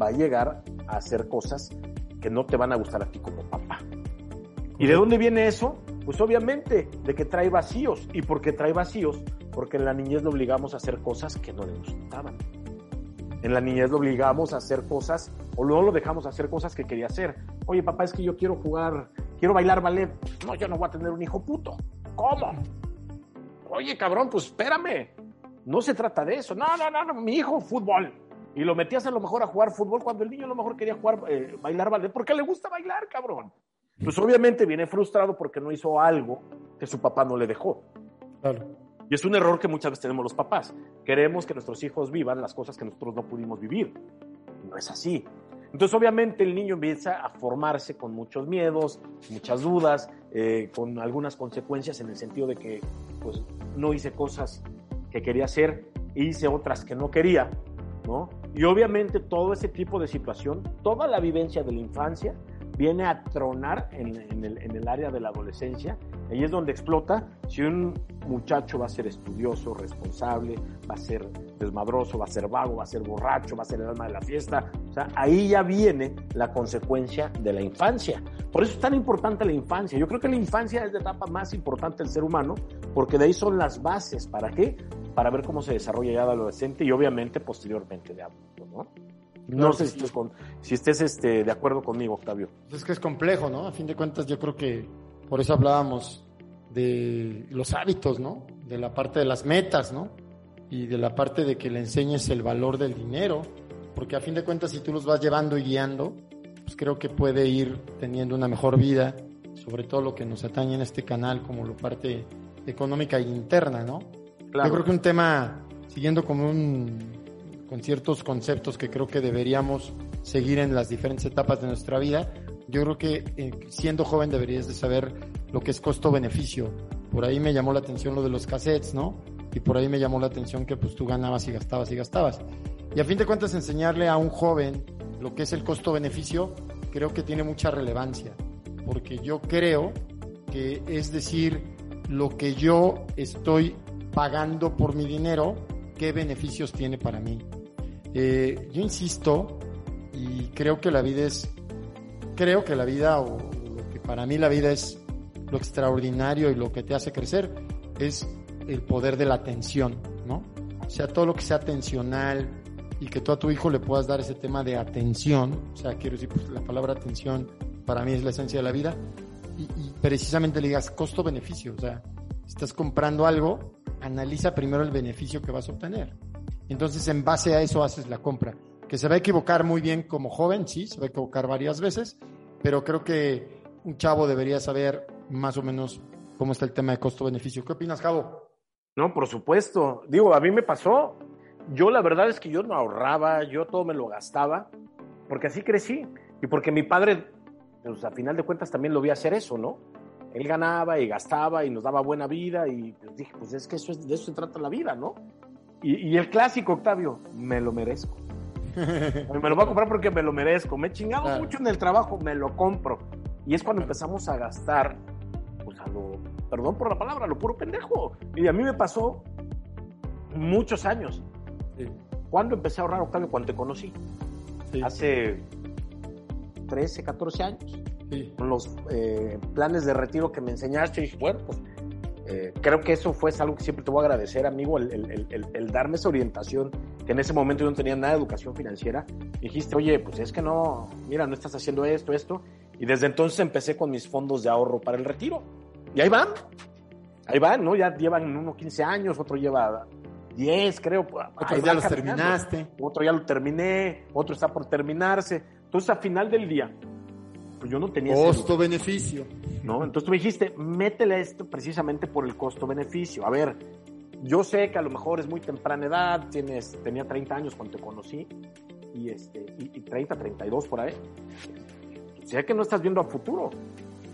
va a llegar a hacer cosas que no te van a gustar a ti como papá. ¿Y de dónde viene eso? Pues obviamente de que trae vacíos. ¿Y por qué trae vacíos? Porque en la niñez le obligamos a hacer cosas que no le gustaban. En la niñez lo obligamos a hacer cosas o luego lo dejamos hacer cosas que quería hacer. Oye, papá, es que yo quiero jugar, quiero bailar ballet. No, yo no voy a tener un hijo puto. ¿Cómo? Oye, cabrón, pues espérame. No se trata de eso. No, no, no, no mi hijo, fútbol. Y lo metías a lo mejor a jugar fútbol cuando el niño a lo mejor quería jugar, eh, bailar ballet, porque le gusta bailar, cabrón. Pues obviamente viene frustrado porque no hizo algo que su papá no le dejó. Claro. Y es un error que muchas veces tenemos los papás. Queremos que nuestros hijos vivan las cosas que nosotros no pudimos vivir. No es así. Entonces, obviamente, el niño empieza a formarse con muchos miedos, muchas dudas, eh, con algunas consecuencias en el sentido de que pues, no hice cosas que quería hacer e hice otras que no quería, ¿no? Y obviamente todo ese tipo de situación, toda la vivencia de la infancia viene a tronar en, el, en el área de la adolescencia. Ahí es donde explota si un muchacho va a ser estudioso, responsable, va a ser desmadroso, va a ser vago, va a ser borracho, va a ser el alma de la fiesta. O sea, ahí ya viene la consecuencia de la infancia. Por eso es tan importante la infancia. Yo creo que la infancia es la etapa más importante del ser humano, porque de ahí son las bases. ¿Para qué? Para ver cómo se desarrolla ya el adolescente y obviamente posteriormente de adulto, ¿no? No sé si estés, con, si estés este, de acuerdo conmigo, Octavio. Es que es complejo, ¿no? A fin de cuentas, yo creo que por eso hablábamos de los hábitos, ¿no? De la parte de las metas, ¿no? y de la parte de que le enseñes el valor del dinero, porque a fin de cuentas si tú los vas llevando y guiando, pues creo que puede ir teniendo una mejor vida, sobre todo lo que nos atañe en este canal como la parte económica e interna, ¿no? Yo creo que un tema, siguiendo con, un, con ciertos conceptos que creo que deberíamos seguir en las diferentes etapas de nuestra vida, yo creo que eh, siendo joven deberías de saber lo que es costo-beneficio. Por ahí me llamó la atención lo de los cassettes, ¿no? y por ahí me llamó la atención que pues tú ganabas y gastabas y gastabas. Y a fin de cuentas enseñarle a un joven lo que es el costo-beneficio creo que tiene mucha relevancia, porque yo creo que es decir, lo que yo estoy pagando por mi dinero, qué beneficios tiene para mí. Eh, yo insisto y creo que la vida es, creo que la vida o lo que para mí la vida es lo extraordinario y lo que te hace crecer es el poder de la atención, ¿no? O sea, todo lo que sea atencional y que tú a tu hijo le puedas dar ese tema de atención, o sea, quiero decir, pues la palabra atención para mí es la esencia de la vida, y, precisamente le digas costo-beneficio, o sea, estás comprando algo, analiza primero el beneficio que vas a obtener. Entonces, en base a eso haces la compra. Que se va a equivocar muy bien como joven, sí, se va a equivocar varias veces, pero creo que un chavo debería saber más o menos cómo está el tema de costo-beneficio. ¿Qué opinas, Cabo? No, por supuesto. Digo, a mí me pasó. Yo la verdad es que yo no ahorraba, yo todo me lo gastaba, porque así crecí. Y porque mi padre, pues a final de cuentas también lo vi hacer eso, ¿no? Él ganaba y gastaba y nos daba buena vida y pues dije, pues es que eso es, de eso se trata la vida, ¿no? Y, el clásico, Octavio, me lo merezco. me lo voy a comprar porque me lo merezco. Me he chingado mucho en el trabajo, me lo compro. Y es cuando empezamos a gastar, pues a lo perdón por la palabra, lo puro pendejo. Y a mí me pasó muchos años. ¿Cuándo empecé a ahorrar, Octavio? Cuando te conocí. Hace 13, 14 años. Con los eh, planes de retiro que me enseñaste, dije, bueno, pues Eh, creo que eso fue algo que siempre te voy a agradecer, amigo, el, el, el, el, darme esa orientación, que en ese momento yo no tenía nada de educación financiera. Dijiste, oye, pues es que no, mira, no estás haciendo esto, esto. Y desde entonces empecé con mis fondos de ahorro para el retiro. Y ahí van, ahí van, ¿no? Ya llevan unos 15 años, otro lleva 10, creo. Otro ya los terminaste. Otro ya lo terminé, otro está por terminarse. Entonces, al final del día, pues yo no tenía... Costo-beneficio. ¿No? Entonces tú me dijiste, métele esto precisamente por el costo-beneficio. A ver, yo sé que a lo mejor es muy temprana edad, tienes, tenía 30 años cuando te conocí, y, este, y, y 30, 32 por ahí. Sé que no estás viendo a futuro,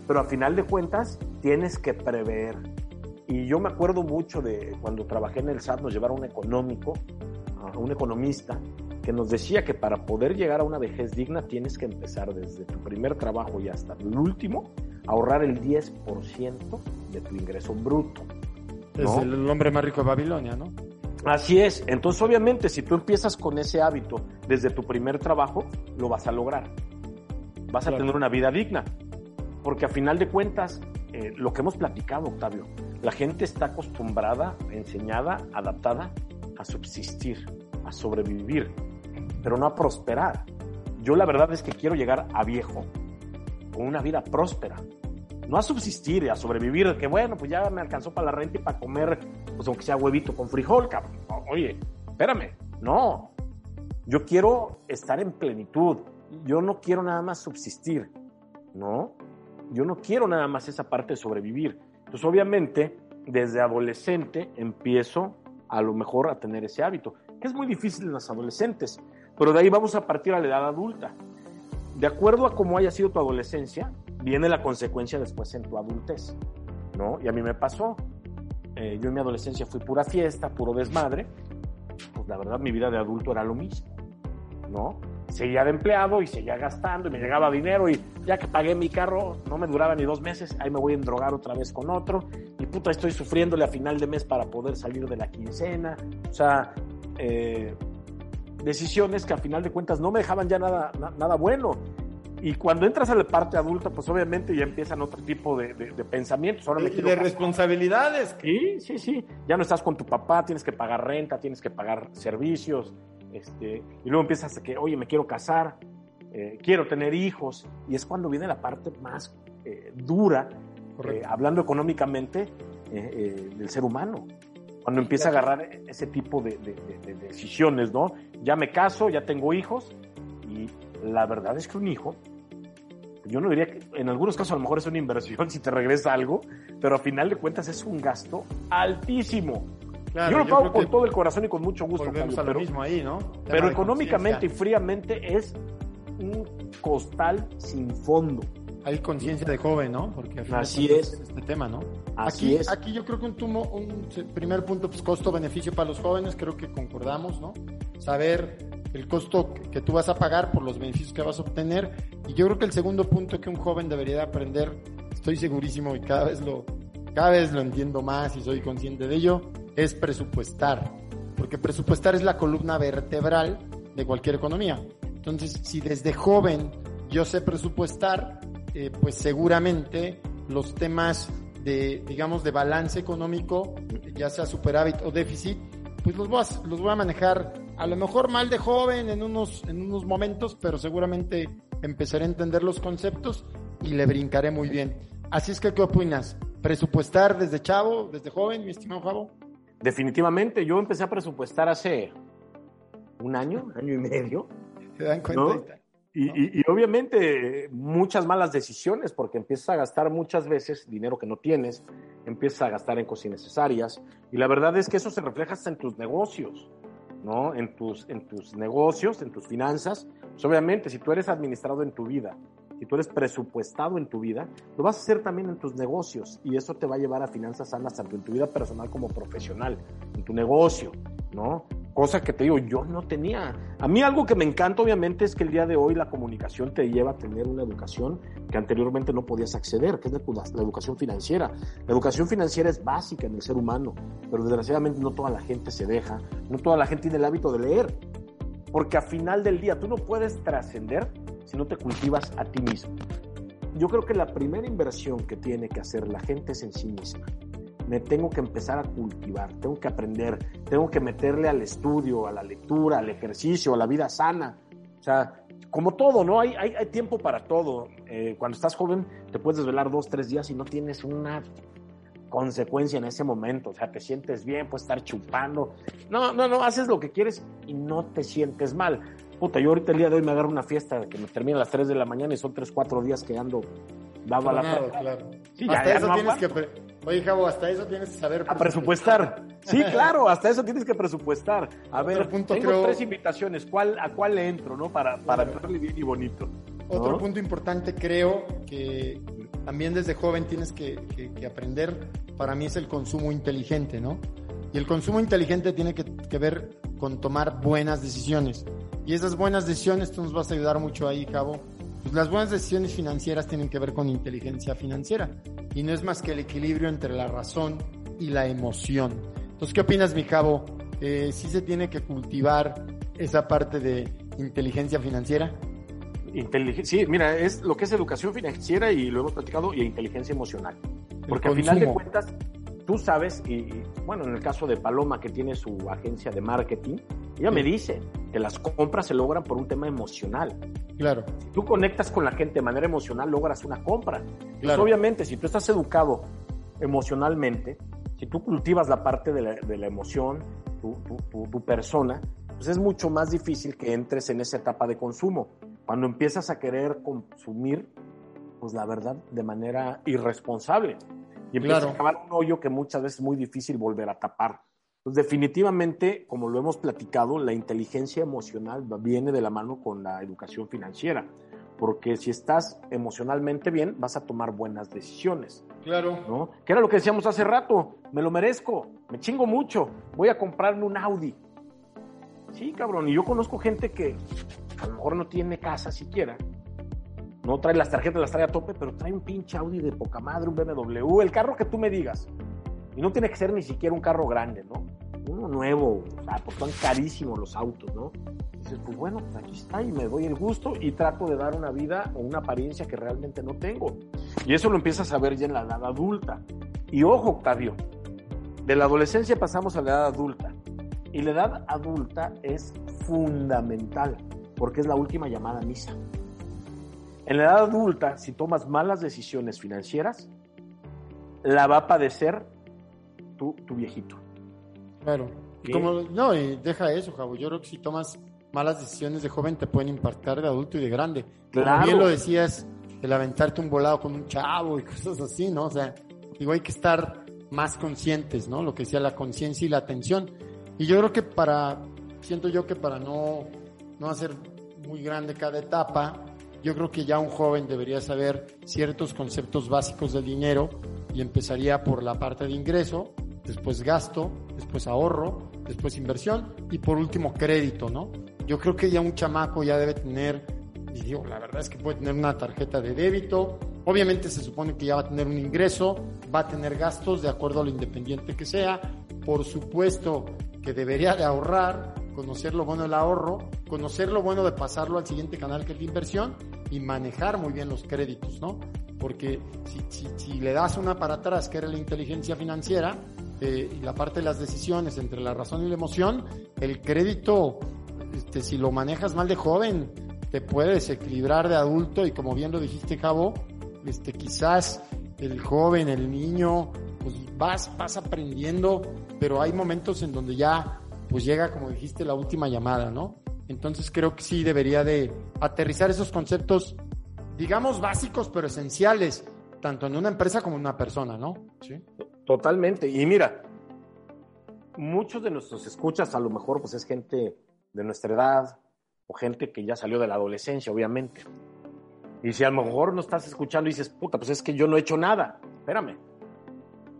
pero a final de cuentas tienes que prever. Y yo me acuerdo mucho de cuando trabajé en el SAT, nos llevaron un económico, a un economista, que nos decía que para poder llegar a una vejez digna tienes que empezar desde tu primer trabajo y hasta el último ahorrar el 10% de tu ingreso bruto. Es el hombre más rico de Babilonia, ¿no? Así es. Entonces, obviamente, si tú empiezas con ese hábito desde tu primer trabajo, lo vas a lograr. Vas a tener una vida digna. Porque a final de cuentas, eh, lo que hemos platicado, Octavio, la gente está acostumbrada, enseñada, adaptada a subsistir, a sobrevivir pero no a prosperar. Yo la verdad es que quiero llegar a viejo, con una vida próspera, no a subsistir, a sobrevivir, que bueno, pues ya me alcanzó para la renta y para comer, pues aunque sea huevito con frijol, cabrón. Oye, espérame, no. Yo quiero estar en plenitud. Yo no quiero nada más subsistir, ¿no? Yo no quiero nada más esa parte de sobrevivir. Entonces, obviamente, desde adolescente empiezo a lo mejor a tener ese hábito, que es muy difícil en los adolescentes. Pero de ahí vamos a partir a la edad adulta. De acuerdo a cómo haya sido tu adolescencia, viene la consecuencia después en tu adultez, ¿no? Y a mí me pasó. Eh, yo en mi adolescencia fui pura fiesta, puro desmadre. Pues la verdad, mi vida de adulto era lo mismo, ¿no? Seguía de empleado y seguía gastando y me llegaba dinero y ya que pagué mi carro, no me duraba ni dos meses, ahí me voy a endrogar otra vez con otro y puta, estoy sufriéndole a final de mes para poder salir de la quincena. O sea, eh, decisiones que a final de cuentas no me dejaban ya nada, nada bueno. Y cuando entras a la parte adulta, pues obviamente ya empiezan otro tipo de, pensamientos. Ahora me de responsabilidades. Sí, sí, sí. Ya no estás con tu papá, tienes que pagar renta, tienes que pagar servicios. Este, y luego empiezas a que, oye, me quiero casar, eh, quiero tener hijos. Y es cuando viene la parte más eh, dura, eh, hablando económicamente, del ser humano cuando empieza a agarrar ese tipo de, decisiones, ¿no? Ya me caso, ya tengo hijos y la verdad es que un hijo, yo no diría que en algunos casos a lo mejor es una inversión si te regresa algo, pero a final de cuentas es un gasto altísimo. yo lo pago con todo el corazón y con mucho gusto. pero, mismo ahí, ¿no? pero económicamente y fríamente es un costal sin fondo hay conciencia de joven, ¿no? Porque así es este tema, ¿no? Así aquí, es. Aquí yo creo que un, tumo, un primer punto, pues costo-beneficio para los jóvenes, creo que concordamos, ¿no? Saber el costo que tú vas a pagar por los beneficios que vas a obtener. Y yo creo que el segundo punto que un joven debería de aprender, estoy segurísimo y cada vez lo, cada vez lo entiendo más y soy consciente de ello, es presupuestar. Porque presupuestar es la columna vertebral de cualquier economía. Entonces, si desde joven yo sé presupuestar, eh, pues seguramente los temas de, digamos, de balance económico, ya sea superávit o déficit, pues los voy a, los voy a manejar a lo mejor mal de joven en unos, en unos momentos, pero seguramente empezaré a entender los conceptos y le brincaré muy bien. Así es que, ¿qué opinas? ¿Presupuestar desde chavo, desde joven, mi estimado Javo? Definitivamente, yo empecé a presupuestar hace un año, año y medio. ¿Se dan cuenta? Y, obviamente muchas malas decisiones porque empiezas a gastar muchas veces dinero que no tienes, empiezas a gastar en cosas innecesarias y la verdad es que eso se refleja hasta en tus negocios, ¿no? En tus, en tus negocios, en tus finanzas. Pues obviamente si tú eres administrado en tu vida, si tú eres presupuestado en tu vida, lo vas a hacer también en tus negocios y eso te va a llevar a finanzas sanas tanto en tu vida personal como profesional, en tu negocio, ¿no? cosa que te digo, yo no tenía. A mí algo que me encanta obviamente es que el día de hoy la comunicación te lleva a tener una educación que anteriormente no podías acceder, que es la, educación financiera. La educación financiera es básica en el ser humano, pero desgraciadamente no toda la gente se deja, no toda la gente tiene el hábito de leer, porque a final del día tú no puedes trascender si no te cultivas a ti mismo. Yo creo que la primera inversión que tiene que hacer la gente es en sí misma. me tengo que empezar a cultivar, tengo que aprender, tengo que meterle al estudio, a la lectura, al ejercicio, a la vida sana. O sea, como todo, ¿no? Hay, hay, tiempo para todo. Eh, cuando estás joven te puedes desvelar dos, tres días y no tienes una consecuencia en ese momento. O sea, te sientes bien, puedes estar chupando. No, no, no, haces lo que quieres y no te sientes mal. Puta, yo ahorita el día de hoy me agarro una fiesta que me termina a las 3 de la mañana y son 3, 4 días que ando daba la Claro, claro. Sí, hasta ya, eso no tienes aguanto. que... Oye, Javo, hasta eso tienes que saber... A presupuestar. Sí, claro, hasta eso tienes que presupuestar. A Otro ver, punto, tengo creo- tres invitaciones. ¿Cuál, ¿A cuál le entro, no? Para, para Claro. entrarle bien y bonito. Otro punto importante creo que también desde joven tienes que, aprender, para mí es el consumo inteligente, ¿no? Y el consumo inteligente tiene que, que ver con tomar buenas decisiones. Y esas buenas decisiones, tú nos vas a ayudar mucho ahí, Cabo. Pues las buenas decisiones financieras tienen que ver con inteligencia financiera. Y no es más que el equilibrio entre la razón y la emoción. Entonces, ¿qué opinas, mi Cabo? Eh, ¿Sí se tiene que cultivar esa parte de inteligencia financiera? Inteligen- sí, mira, es lo que es educación financiera y lo hemos platicado y inteligencia emocional. Porque al final de cuentas, tú sabes, y y, bueno, en el caso de Paloma, que tiene su agencia de marketing, ella Sí. me dice que las compras se logran por un tema emocional. Claro. Si tú conectas con la gente de manera emocional, logras una compra. Claro. obviamente, si tú estás educado emocionalmente, si tú cultivas la parte de la, de la emoción, tu, tu- tu- tu persona, pues es mucho más difícil que entres en esa etapa de consumo. Cuando empiezas a querer consumir, pues la verdad, de manera irresponsable. Y empiezas Claro. a acabar un hoyo que muchas veces es muy difícil volver a tapar. Pues definitivamente, como lo hemos platicado, la inteligencia emocional viene de la mano con la educación financiera, porque si estás emocionalmente bien, vas a tomar buenas decisiones, Claro. ¿no? Que era lo que decíamos hace rato, me lo merezco, me chingo mucho, voy a comprarme un Audi. Sí, cabrón, y yo conozco gente que a lo mejor no tiene casa siquiera, no trae las tarjetas, las trae a tope, pero trae un pinche Audi de poca madre, un BMW, el carro que tú me digas. Y no tiene que ser ni siquiera un carro grande, ¿no? Uno nuevo, o sea, porque son carísimos los autos, ¿no? Dices, pues bueno, pues aquí está y me doy el gusto y trato de dar una vida o una apariencia que realmente no tengo. Y eso lo empiezas a ver ya en la edad adulta. Y ojo, Octavio, de la adolescencia pasamos a la edad adulta. Y la edad adulta es fundamental porque es la última llamada a misa. En la edad adulta, si tomas malas decisiones financieras, la va a padecer tu, tu viejito. Claro. Y como, no, y deja eso, Javo. Yo creo que si tomas malas decisiones de joven te pueden impactar de adulto y de grande. Como Claro. bien lo decías, el aventarte un volado con un chavo y cosas así, ¿no? O sea, digo, hay que estar más conscientes, ¿no? Lo que decía la conciencia y la atención. Y yo creo que para, siento yo que para no, no hacer muy grande cada etapa, yo creo que ya un joven debería saber ciertos conceptos básicos del dinero y empezaría por la parte de ingreso, después gasto, después ahorro, después inversión y por último crédito, ¿no? Yo creo que ya un chamaco ya debe tener, y digo, la verdad es que puede tener una tarjeta de débito, obviamente se supone que ya va a tener un ingreso, va a tener gastos de acuerdo a lo independiente que sea, por supuesto que debería de ahorrar, conocer lo bueno del ahorro, conocer lo bueno de pasarlo al siguiente canal que es la inversión y manejar muy bien los créditos, ¿no? Porque si, si, si le das una para atrás, que era la inteligencia financiera, eh, y la parte de las decisiones entre la razón y la emoción, el crédito, este, si lo manejas mal de joven, te puede desequilibrar de adulto y como bien lo dijiste, Javo, este, quizás el joven, el niño, pues vas, vas aprendiendo, pero hay momentos en donde ya, pues llega, como dijiste, la última llamada, ¿no? Entonces creo que sí debería de aterrizar esos conceptos, digamos básicos, pero esenciales, tanto en una empresa como en una persona, ¿no? Sí. Totalmente. Y mira, muchos de nuestros escuchas a lo mejor pues es gente de nuestra edad o gente que ya salió de la adolescencia, obviamente. Y si a lo mejor no estás escuchando y dices, puta, pues es que yo no he hecho nada. Espérame.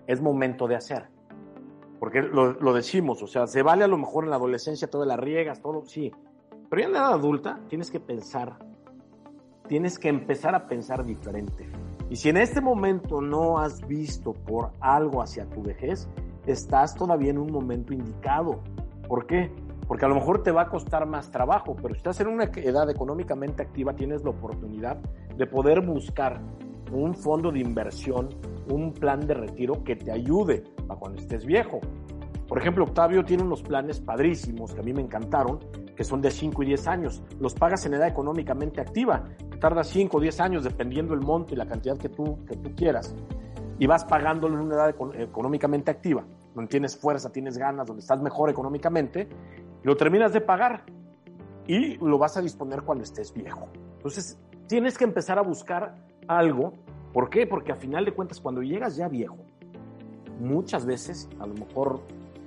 Es momento de hacer. Porque lo, lo decimos, o sea, se vale a lo mejor en la adolescencia, todo la riegas, todo, sí. Pero ya en la edad adulta tienes que pensar, tienes que empezar a pensar diferente. Y si en este momento no has visto por algo hacia tu vejez, estás todavía en un momento indicado. ¿Por qué? Porque a lo mejor te va a costar más trabajo, pero si estás en una edad económicamente activa, tienes la oportunidad de poder buscar un fondo de inversión, un plan de retiro que te ayude para cuando estés viejo. Por ejemplo, Octavio tiene unos planes padrísimos que a mí me encantaron, que son de 5 y 10 años. Los pagas en edad económicamente activa. Tarda 5 o 10 años dependiendo el monto y la cantidad que tú, que tú quieras. Y vas pagándolo en una edad económicamente activa, donde tienes fuerza, tienes ganas, donde estás mejor económicamente, lo terminas de pagar y lo vas a disponer cuando estés viejo. Entonces, tienes que empezar a buscar algo. ¿Por qué? Porque a final de cuentas, cuando llegas ya viejo, muchas veces, a lo mejor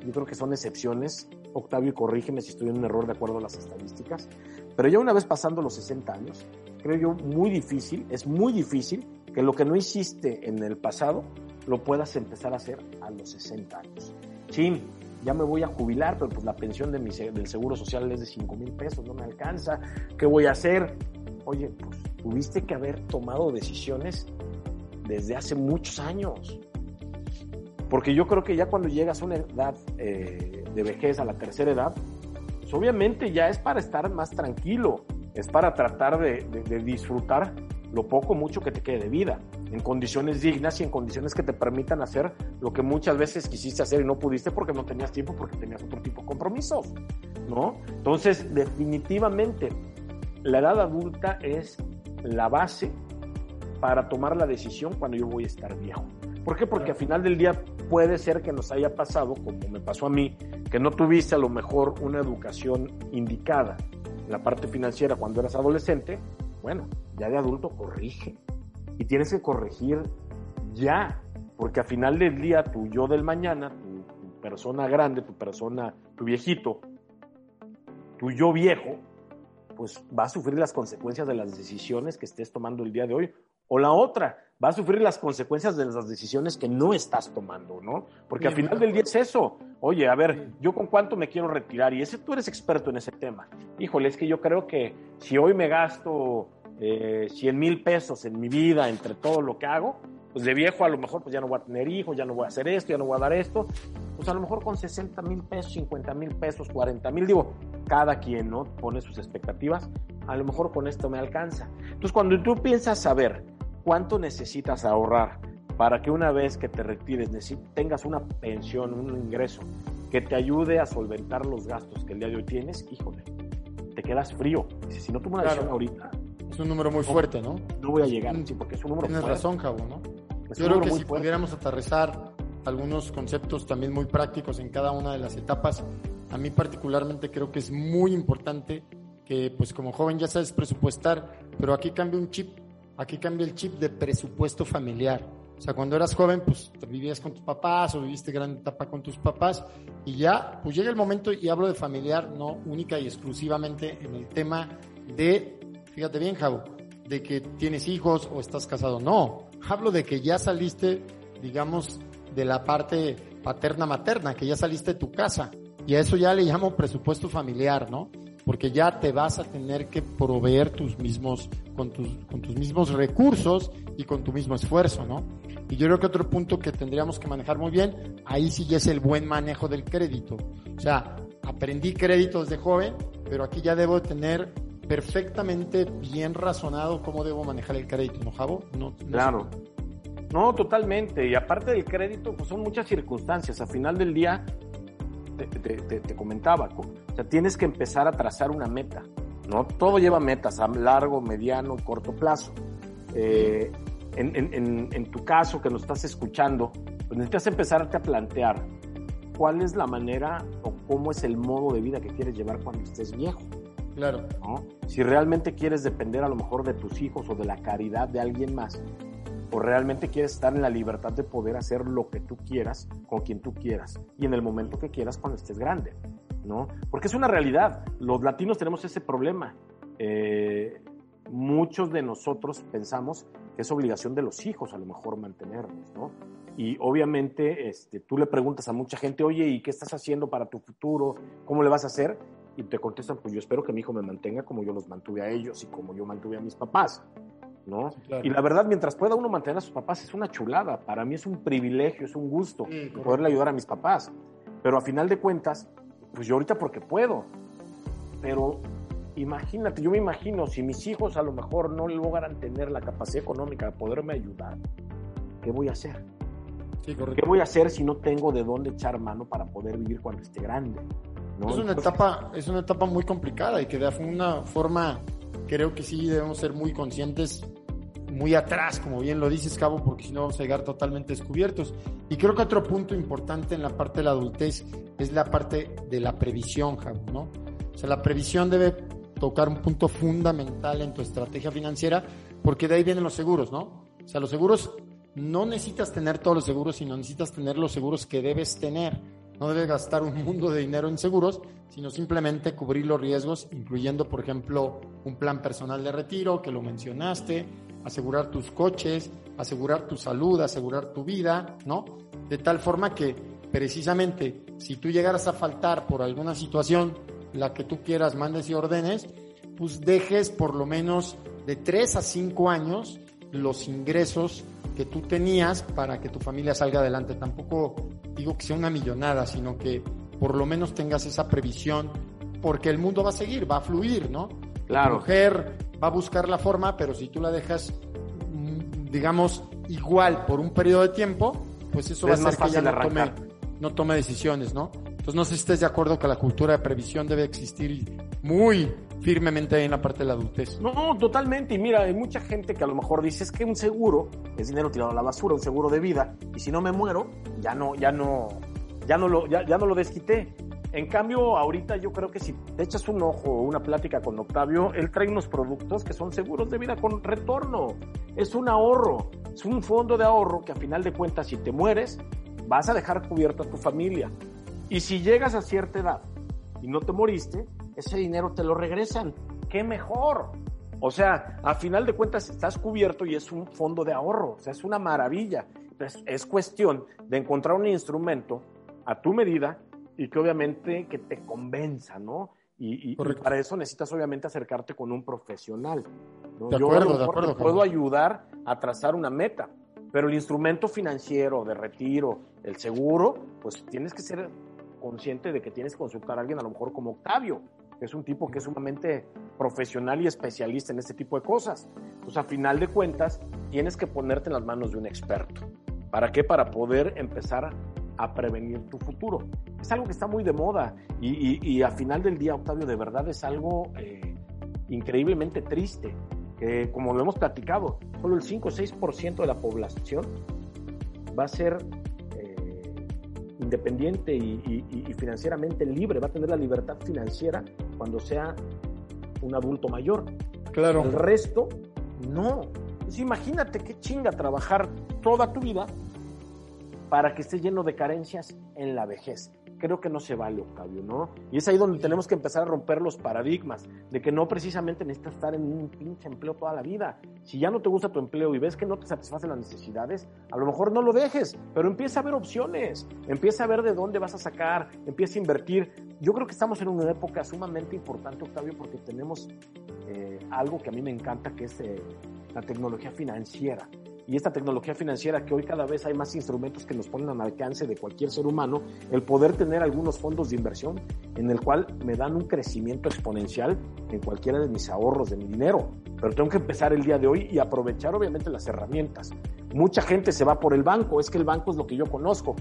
yo creo que son excepciones, Octavio, corrígeme si estoy en un error de acuerdo a las estadísticas, pero ya una vez pasando los 60 años, creo yo muy difícil, es muy difícil que lo que no hiciste en el pasado lo puedas empezar a hacer a los 60 años. Sí, ya me voy a jubilar, pero pues la pensión de mi, del seguro social es de 5 mil pesos, no me alcanza, ¿qué voy a hacer? Oye, pues tuviste que haber tomado decisiones desde hace muchos años. Porque yo creo que ya cuando llegas a una edad eh, de vejez, a la tercera edad, pues obviamente ya es para estar más tranquilo, es para tratar de, de disfrutar lo poco mucho que te quede de vida, en condiciones dignas y en condiciones que te permitan hacer lo que muchas veces quisiste hacer y no pudiste porque no tenías tiempo, porque tenías otro tipo de compromisos, ¿no? Entonces, definitivamente, la edad adulta es la base para tomar la decisión cuando yo voy a estar viejo. ¿Por qué? Porque al final del día puede ser que nos haya pasado, como me pasó a mí, que no tuviste a lo mejor una educación indicada en la parte financiera cuando eras adolescente. Bueno, ya de adulto corrige. Y tienes que corregir ya, porque al final del día tu yo del mañana, tu, tu persona grande, tu persona, tu viejito, tu yo viejo, pues va a sufrir las consecuencias de las decisiones que estés tomando el día de hoy o la otra, va a sufrir las consecuencias de las decisiones que no estás tomando, ¿no? Porque al final del día es eso. Oye, a ver, yo con cuánto me quiero retirar y ese tú eres experto en ese tema. Híjole, es que yo creo que si hoy me gasto eh, 100 mil pesos en mi vida entre todo lo que hago, pues de viejo a lo mejor pues ya no voy a tener hijos, ya no voy a hacer esto, ya no voy a dar esto, pues a lo mejor con 60 mil pesos, 50 mil pesos, 40 mil, digo, cada quien no pone sus expectativas, a lo mejor con esto me alcanza. Entonces cuando tú piensas saber cuánto necesitas ahorrar para que una vez que te retires tengas una pensión, un ingreso que te ayude a solventar los gastos que el día de hoy tienes, híjole, te quedas frío. Si no tomo una decisión ahorita, es un número muy fuerte, ¿no? No voy a llegar, sí, porque es un número Tienes fuerte. razón, Javo, ¿no? Es Yo creo que si fuerte. pudiéramos aterrizar algunos conceptos también muy prácticos en cada una de las etapas, a mí particularmente creo que es muy importante que, pues como joven ya sabes presupuestar, pero aquí cambia un chip, aquí cambia el chip de presupuesto familiar. O sea, cuando eras joven, pues te vivías con tus papás o viviste gran etapa con tus papás y ya, pues llega el momento, y hablo de familiar, no única y exclusivamente en el tema de, fíjate bien, Javo, de que tienes hijos o estás casado. No, hablo de que ya saliste, digamos, de la parte paterna-materna, que ya saliste de tu casa. Y a eso ya le llamo presupuesto familiar, ¿no? Porque ya te vas a tener que proveer tus mismos, con tus, con tus mismos recursos y con tu mismo esfuerzo, ¿no? Y yo creo que otro punto que tendríamos que manejar muy bien, ahí sí ya es el buen manejo del crédito. O sea, aprendí crédito desde joven, pero aquí ya debo tener perfectamente bien razonado cómo debo manejar el crédito, ¿no, Javo? No, no Claro. No, totalmente. Y aparte del crédito, pues son muchas circunstancias. Al final del día, te, comentaba, co- o sea, tienes que empezar a trazar una meta, ¿no? Todo lleva metas a largo, mediano corto plazo. Eh, en tu caso, que nos estás escuchando, pues necesitas empezarte a plantear cuál es la manera o cómo es el modo de vida que quieres llevar cuando estés viejo. Claro. ¿no? Si realmente quieres depender a lo mejor de tus hijos o de la caridad de alguien más, o realmente quieres estar en la libertad de poder hacer lo que tú quieras con quien tú quieras y en el momento que quieras cuando estés grande, ¿no? Porque es una realidad. Los latinos tenemos ese problema. Eh, muchos de nosotros pensamos que es obligación de los hijos a lo mejor mantenernos, ¿no? Y obviamente este, tú le preguntas a mucha gente, oye, ¿y qué estás haciendo para tu futuro? ¿Cómo le vas a hacer? Y te contestan, pues yo espero que mi hijo me mantenga como yo los mantuve a ellos y como yo mantuve a mis papás, ¿no? claro. Y la verdad, mientras pueda uno mantener a sus papás, es una chulada. Para mí es un privilegio, es un gusto Sí, poderle ayudar a mis papás. Pero a final de cuentas, pues yo ahorita porque puedo. Pero imagínate, yo me imagino, si mis hijos a lo mejor no logran tener la capacidad económica de poderme ayudar, ¿qué voy a hacer? Sí. ¿Qué voy a hacer si no tengo de dónde echar mano para poder vivir cuando esté grande? ¿No? Es una etapa, es una etapa muy complicada y que de alguna forma creo que sí debemos ser muy conscientes, muy atrás, como bien lo dices, Cabo, porque si no vamos a llegar totalmente descubiertos. Y creo que otro punto importante en la parte de la adultez es la parte de la previsión, Cabo, ¿no? O sea, la previsión debe tocar un punto fundamental en tu estrategia financiera, porque de ahí vienen los seguros, ¿no? O sea, los seguros no necesitas tener todos los seguros, sino necesitas tener los seguros que debes tener. No debes gastar un mundo de dinero en seguros, sino simplemente cubrir los riesgos, incluyendo, por ejemplo, un plan personal de retiro, que lo mencionaste, asegurar tus coches, asegurar tu salud, asegurar tu vida, ¿no? De tal forma que precisamente si tú llegaras a faltar por alguna situación, la que tú quieras, mandes y ordenes, pues dejes por lo menos de 3 a 5 años los ingresos que tú tenías para que tu familia salga adelante. Tampoco digo que sea una millonada, sino que por lo menos tengas esa previsión, porque el mundo va a seguir, va a fluir, ¿no? Claro. mujer va a buscar la forma, pero si tú la dejas, mm, digamos, igual por un periodo de tiempo, pues eso va a hacer que ella no tome, no tome decisiones, ¿no? Entonces no sé si estés de acuerdo que la cultura de previsión debe existir muy firmemente en la parte de la adultez. No, totalmente. Y mira, hay mucha gente que a lo mejor dice es que un seguro es dinero tirado a la basura, un seguro de vida, y si no me muero, ya no, ya no, ya no lo, ya, ya no lo desquité. En cambio, ahorita yo creo que si te echas un ojo o una plática con Octavio, él trae unos productos que son seguros de vida con retorno. Es un ahorro, es un fondo de ahorro que a final de cuentas, si te mueres, vas a dejar cubierta a tu familia. Y si llegas a cierta edad y no te moriste, ese dinero te lo regresan. ¡Qué mejor! O sea, a final de cuentas estás cubierto y es un fondo de ahorro. O sea, es una maravilla. Entonces, es cuestión de encontrar un instrumento a tu medida y que obviamente que te convenza, ¿no? Y, y- y para eso necesitas obviamente acercarte con un profesional. ¿no? De Yo acuerdo, a lo de mejor acuerdo, te puedo ayudar a trazar una meta, pero el instrumento financiero de retiro, el seguro, pues tienes que ser consciente de que tienes que consultar a alguien a lo mejor como Octavio, es un tipo que es sumamente profesional y especialista en este tipo de cosas. Pues a final de cuentas, tienes que ponerte en las manos de un experto. ¿Para qué? Para poder empezar a prevenir tu futuro. Es algo que está muy de moda y, y, y a final del día, Octavio, de verdad es algo eh, increíblemente triste. Que, como lo hemos platicado, solo el 5 o 6% de la población va a ser eh, independiente y financieramente libre, va a tener la libertad financiera cuando sea un adulto mayor. Claro. El resto, no. Pues imagínate qué chinga trabajar toda tu vida para que estés lleno de carencias en la vejez. Creo que no se vale, Octavio, ¿no? Y es ahí donde tenemos que empezar a romper los paradigmas de que no precisamente necesitas estar en un pinche empleo toda la vida. Si ya no te gusta tu empleo y ves que no te satisfacen las necesidades, a lo mejor no lo dejes, pero empieza a ver opciones, empieza a ver de dónde vas a sacar, empieza a invertir. Yo creo que estamos en una época sumamente importante, Octavio, porque tenemos eh, algo que a mí me encanta, que es eh, la tecnología financiera. Y esta tecnología financiera que hoy cada vez hay más instrumentos que nos ponen al alcance de cualquier ser humano, el poder tener algunos fondos de inversión en el cual me dan un crecimiento exponencial en cualquiera de mis ahorros, de mi dinero. Pero tengo que empezar el día de hoy y aprovechar obviamente las herramientas. Mucha gente se va por el banco, es que el banco es lo que yo conozco.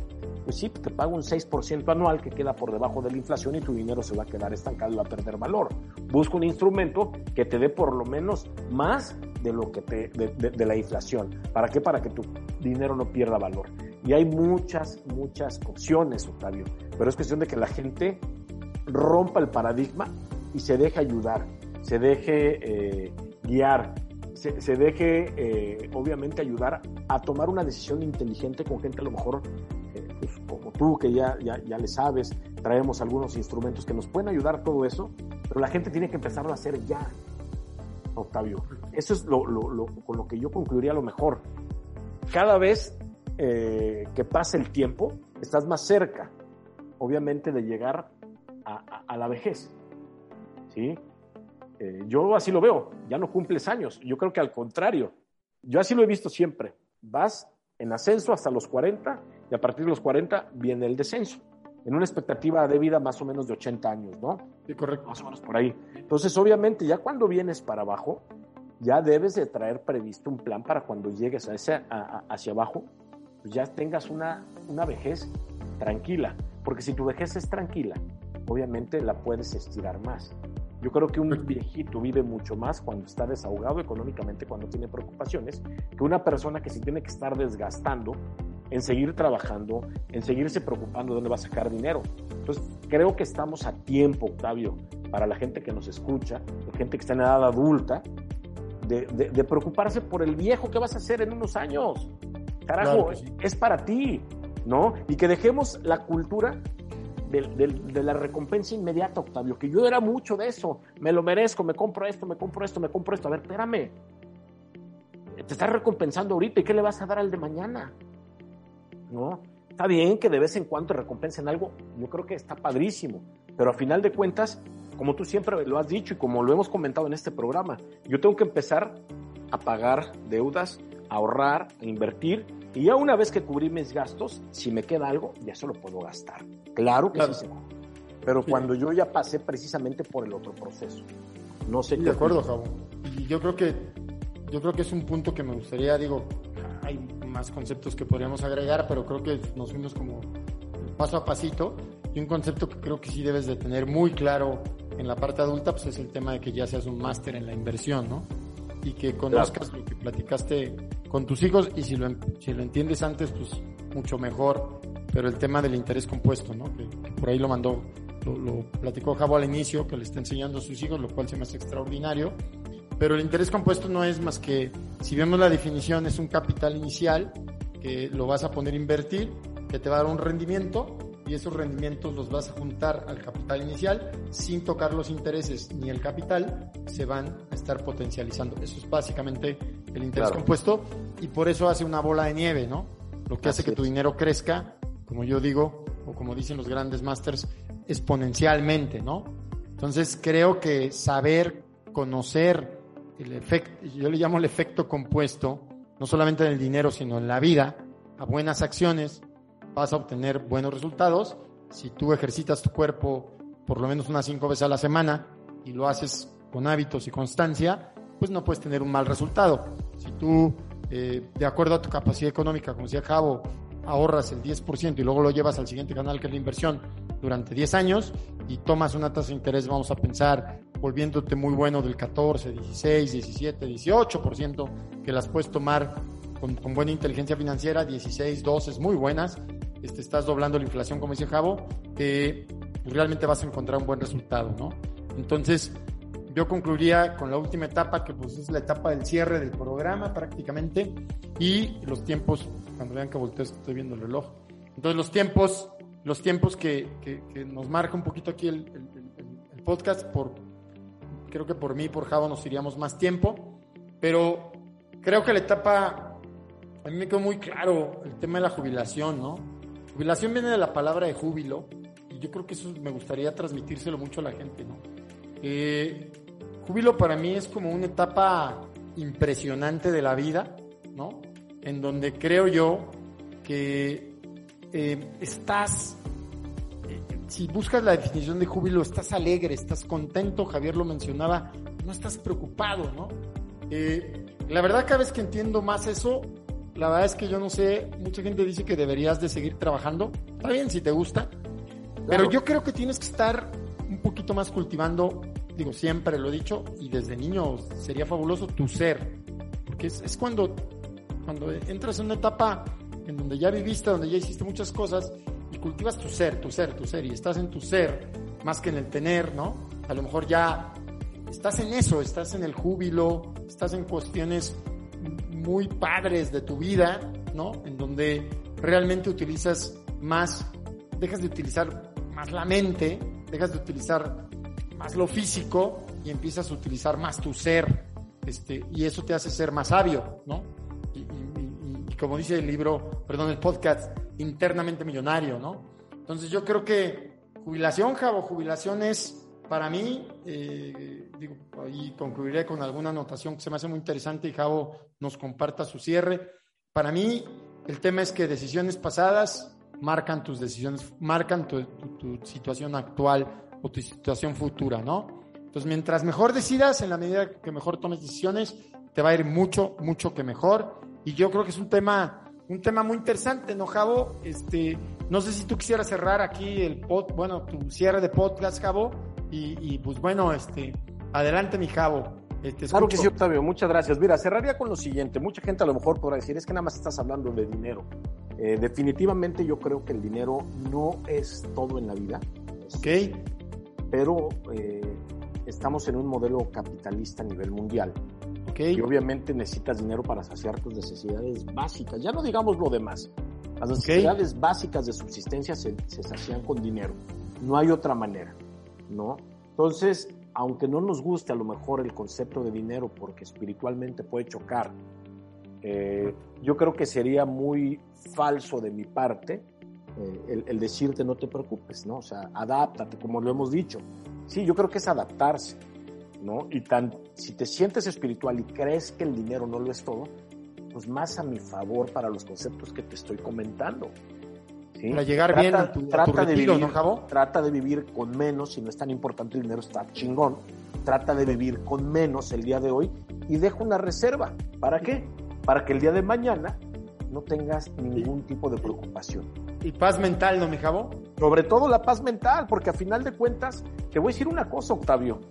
Pues sí, te pago un 6% anual que queda por debajo de la inflación y tu dinero se va a quedar estancado y va a perder valor. Busca un instrumento que te dé por lo menos más de lo que de la inflación. ¿Para qué? Para que tu dinero no pierda valor. Y hay muchas, muchas opciones, Octavio. Pero es cuestión de que la gente rompa el paradigma y se deje ayudar, se deje eh, guiar, se, se deje eh, obviamente ayudar a tomar una decisión inteligente con gente a lo mejor pues, como tú, que ya, ya, ya le sabes, traemos algunos instrumentos que nos pueden ayudar todo eso, pero la gente tiene que empezarlo a hacer ya, Octavio. Eso es lo, lo- lo- con lo que yo concluiría lo mejor. Cada vez eh, que pase el tiempo, estás más cerca, obviamente, de llegar a la vejez. ¿Sí? Eh, yo así lo veo, ya no cumples años. Yo creo que al contrario, yo así lo he visto siempre. Vas en ascenso hasta los 40 y a partir de los 40 viene el descenso. en una expectativa de vida más o menos de 80 años, ¿no? Sí, correcto. Más o menos por ahí. Entonces, obviamente, ya cuando vienes para abajo, ya debes de traer previsto un plan para cuando llegues a ese, a- a- hacia abajo, pues ya tengas una, una vejez tranquila. Porque si tu vejez es tranquila, obviamente la puedes estirar más. Yo creo que un viejito vive mucho más cuando está desahogado económicamente, cuando tiene preocupaciones, que una persona que se tiene que estar desgastando en seguir trabajando, en seguirse preocupando de dónde va a sacar dinero. Entonces, creo que estamos a tiempo, Octavio, para la gente que nos escucha, la gente que está en edad adulta, de, de- de preocuparse por el viejo que vas a hacer en unos años. Carajo, Claro que sí. es para ti, ¿no? Y que dejemos la cultura del- de, la recompensa inmediata, Octavio, que yo era mucho de eso. Me lo merezco, me compro esto, me compro esto, me compro esto. A ver, espérame. Te estás recompensando ahorita y ¿qué le vas a dar al de mañana? ¿No? Está bien que de vez en cuando te recompensen algo, yo creo que está padrísimo, pero a final de cuentas, como tú siempre lo has dicho y como lo hemos comentado en este programa, yo tengo que empezar a pagar deudas, a ahorrar, a invertir y ya una vez que cubrí mis gastos, si me queda algo, ya se lo puedo gastar. Claro que Claro. sí. Pero Sí. cuando yo ya pasé precisamente por el otro proceso. No sé Sí, qué de acuerdo. Javo. Y yo creo que yo creo que es un punto que me gustaría, digo, hay más conceptos que podríamos agregar, pero creo que nos fuimos como paso a pasito. Y un concepto que creo que sí debes de tener muy claro en la parte adulta, pues es el tema de que ya seas un máster en la inversión, ¿no? Y que conozcas lo que platicaste con tus hijos y si lo, si lo entiendes antes, pues mucho mejor. Pero el tema del interés compuesto, ¿no? Que, que por ahí lo mandó, lo, lo platicó Javo al inicio, que le está enseñando a sus hijos, lo cual se me hace extraordinario. Pero el interés compuesto no es más que, si vemos la definición, es un capital inicial que lo vas a poner a invertir, que te va a dar un rendimiento y esos rendimientos los vas a juntar al capital inicial sin tocar los intereses ni el capital, se van a estar potencializando. Eso es básicamente el interés Claro. compuesto y por eso hace una bola de nieve, ¿no? Lo que hace que tu dinero crezca, como yo digo, o como dicen los grandes masters, exponencialmente, ¿no? Entonces creo que saber, conocer el efecto, yo le llamo el efecto compuesto, no solamente en el dinero, sino en la vida, a buenas acciones, vas a obtener buenos resultados. Si tú ejercitas tu cuerpo por lo menos unas cinco veces a la semana y lo haces con hábitos y constancia, pues no puedes tener un mal resultado. Si tú, eh, de acuerdo a tu capacidad económica, como decía Javo, ahorras el 10% y luego lo llevas al siguiente canal que es la inversión durante 10 años y tomas una tasa de interés, vamos a pensar, volviéndote muy bueno del 14, 16, 17, 18%, que las puedes tomar con, buena inteligencia financiera, 16, 12, muy buenas, este, estás doblando la inflación, como dice Javo, eh, realmente vas a encontrar un buen resultado, ¿no? Entonces, yo concluiría con la última etapa, que pues es la etapa del cierre del programa prácticamente, y los tiempos, cuando vean que volteo, estoy viendo el reloj. Entonces, los tiempos, los tiempos que, nos marca un poquito aquí el, el, podcast, por, creo que por mí y por Javo nos iríamos más tiempo, pero creo que la etapa, a mí me quedó muy claro el tema de la jubilación, ¿no? Jubilación viene de la palabra de júbilo, y yo creo que eso me gustaría transmitírselo mucho a la gente, ¿no? Eh, júbilo para mí es como una etapa impresionante de la vida, ¿no? En donde creo yo que eh, estás, si buscas la definición de júbilo, estás alegre, estás contento, Javier lo mencionaba, no estás preocupado, ¿no? Eh, la verdad cada vez que entiendo más eso, la verdad es que yo no sé, mucha gente dice que deberías de seguir trabajando, está bien si te gusta, claro. pero yo creo que tienes que estar un poquito más cultivando, digo, siempre lo he dicho, y desde niño sería fabuloso tu ser, porque es, es cuando, cuando entras en una etapa en donde ya viviste, donde ya hiciste muchas cosas, cultivas tu ser, tu ser, tu ser, y estás en tu ser, más que en el tener, ¿no? A lo mejor ya estás en eso, estás en el júbilo, estás en cuestiones muy padres de tu vida, ¿no? En donde realmente utilizas más, dejas de utilizar más la mente, dejas de utilizar más lo físico y empiezas a utilizar más tu ser, este, y eso te hace ser más sabio, ¿no? Y, y, y, como dice el libro, perdón, el podcast, internamente millonario, ¿no? Entonces yo creo que jubilación, Javo, jubilación es para mí, eh, digo, ahí concluiré con alguna anotación que se me hace muy interesante y Javo nos comparta su cierre. Para mí, el tema es que decisiones pasadas marcan tus decisiones, marcan tu, tu, tu situación actual o tu situación futura, ¿no? Entonces, mientras mejor decidas, en la medida que mejor tomes decisiones, te va a ir mucho, mucho que mejor. Y yo creo que es un tema, un tema muy interesante, ¿no, Javo? Este, no sé si tú quisieras cerrar aquí el pod, bueno, tu cierre de podcast, Javo. Y, y pues bueno, este, adelante, mi Javo. Este, claro que sí, Octavio, muchas gracias. Mira, cerraría con lo siguiente. Mucha gente a lo mejor podrá decir, es que nada más estás hablando de dinero. Eh, definitivamente yo creo que el dinero no es todo en la vida. Ok. Pero eh, estamos en un modelo capitalista a nivel mundial. Okay. Y obviamente necesitas dinero para saciar tus necesidades básicas. Ya no digamos lo demás. Las necesidades okay. básicas de subsistencia se, se sacian con dinero. No hay otra manera, ¿no? Entonces, aunque no nos guste a lo mejor el concepto de dinero porque espiritualmente puede chocar, eh, yo creo que sería muy falso de mi parte eh, el, el, decirte no te preocupes, ¿no? O sea, adáptate, como lo hemos dicho. Sí, yo creo que es adaptarse, ¿no? Y tan, si te sientes espiritual y crees que el dinero no lo es todo, pues más a mi favor para los conceptos que te estoy comentando. ¿sí? Para llegar trata, bien a tu, trata a tu retiro, de vivir, ¿no, Javo? Trata de vivir con menos, si no es tan importante el dinero, está chingón. Trata de vivir con menos el día de hoy y deja una reserva. ¿Para qué? Para que el día de mañana no tengas ningún tipo de preocupación. Y paz mental, ¿no, mi Javo? Sobre todo la paz mental, porque a final de cuentas, te voy a decir una cosa, Octavio.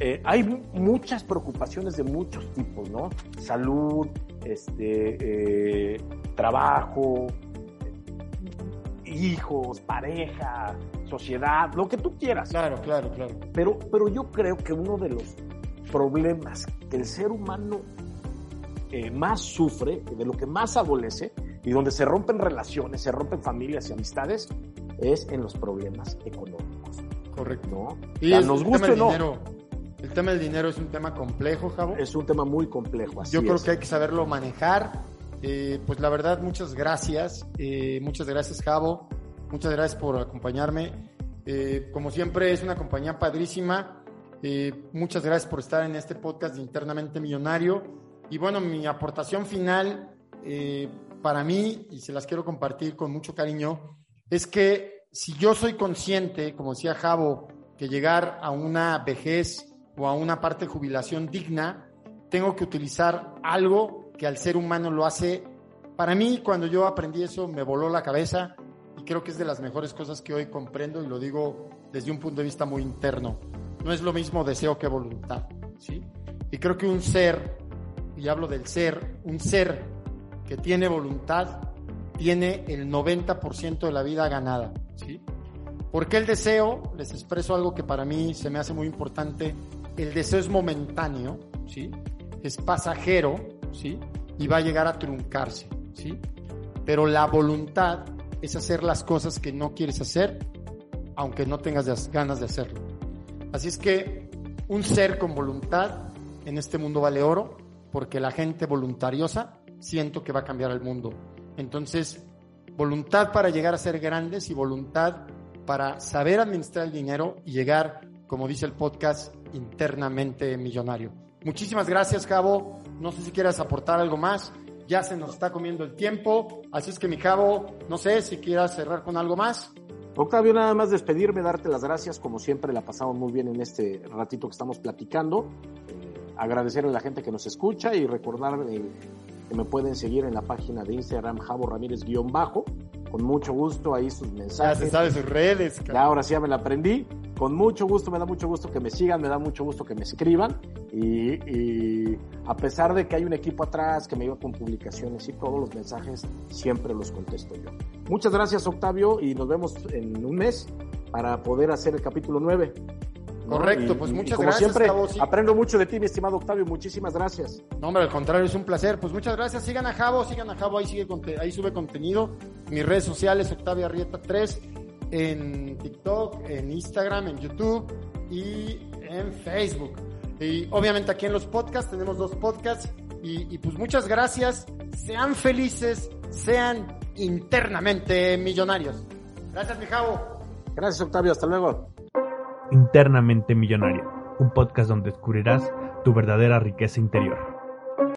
Eh, hay muchas preocupaciones de muchos tipos, ¿no? Salud, este, eh, trabajo, hijos, pareja, sociedad, lo que tú quieras. Claro, claro, claro. Pero, pero yo creo que uno de los problemas que el ser humano eh, más sufre, de lo que más adolece y donde se rompen relaciones, se rompen familias y amistades, es en los problemas económicos. Correcto. ¿No? Y Ya es nos o no. dinero. El tema del dinero es un tema complejo, Javo. Es un tema muy complejo. Así Yo creo es. que hay que saberlo manejar. Eh, pues la verdad, muchas gracias. Eh, muchas gracias, Javo. Muchas gracias por acompañarme. Eh, como siempre, es una compañía padrísima. Muchas gracias por estar en este podcast de Internamente Millonario. Y bueno, mi aportación final para mí, y se las quiero compartir con mucho cariño, es que si yo soy consciente, como decía Javo, que llegar a una vejez o a una parte de jubilación digna, tengo que utilizar algo que al ser humano lo hace. Para mí, cuando yo aprendí eso, me voló la cabeza y creo que es de las mejores cosas que hoy comprendo y lo digo desde un punto de vista muy interno. No es lo mismo deseo que voluntad, ¿sí? Y creo que un ser, y hablo del ser, un ser que tiene voluntad, tiene el 90% de la vida ganada, ¿sí? ¿Por qué el deseo? Les expreso algo que para mí se me hace muy importante. El deseo es momentáneo, ¿sí? Es pasajero, ¿sí? Y va a llegar a truncarse, ¿sí? Pero la voluntad es hacer las cosas que no quieres hacer, aunque no tengas las ganas de hacerlo. Así es que un ser con voluntad en este mundo vale oro, porque la gente voluntariosa siento que va a cambiar el mundo. Entonces, voluntad para llegar a ser grandes y voluntad para saber administrar el dinero y llegar, como dice el podcast, internamente millonario. Muchísimas gracias, Cabo. No sé si quieras aportar algo más. Ya se nos está comiendo el tiempo. Así es que, mi Cabo, no sé si quieras cerrar con algo más. Octavio, nada más despedirme, darte las gracias. Como siempre, la pasamos muy bien en este ratito que estamos platicando. Eh, agradecer a la gente que nos escucha y recordar eh, que me pueden seguir en la página de Instagram, Javo Ramírez-bajo. Con mucho gusto, ahí sus Ya mensajes. se sabe sus redes. Ya ahora sí ya me la aprendí. Con mucho gusto, me da mucho gusto que me sigan, me da mucho gusto que me escriban. Y, y a pesar de que hay un equipo atrás que me ayuda con publicaciones y todos los mensajes, siempre los contesto yo. Muchas gracias, Octavio, y nos vemos en un mes para poder hacer el capítulo 9. Correcto, pues y- muchas y como gracias, siempre, sí. aprendo mucho de ti, mi estimado Octavio. Muchísimas gracias. No, hombre, al contrario, es un placer. Pues muchas gracias. Sigan a Javo, sigan a Javo, ahí, sigue, ahí sube contenido. Mis redes sociales, Octavio Arrieta 3, en TikTok, en Instagram, en YouTube y en Facebook. Y obviamente aquí en los podcasts, tenemos dos podcasts. Y, y pues muchas gracias. Sean felices, sean internamente millonarios. Gracias, mi Javo. Gracias, Octavio. Hasta luego. Internamente Millonario, un podcast donde descubrirás tu verdadera riqueza interior.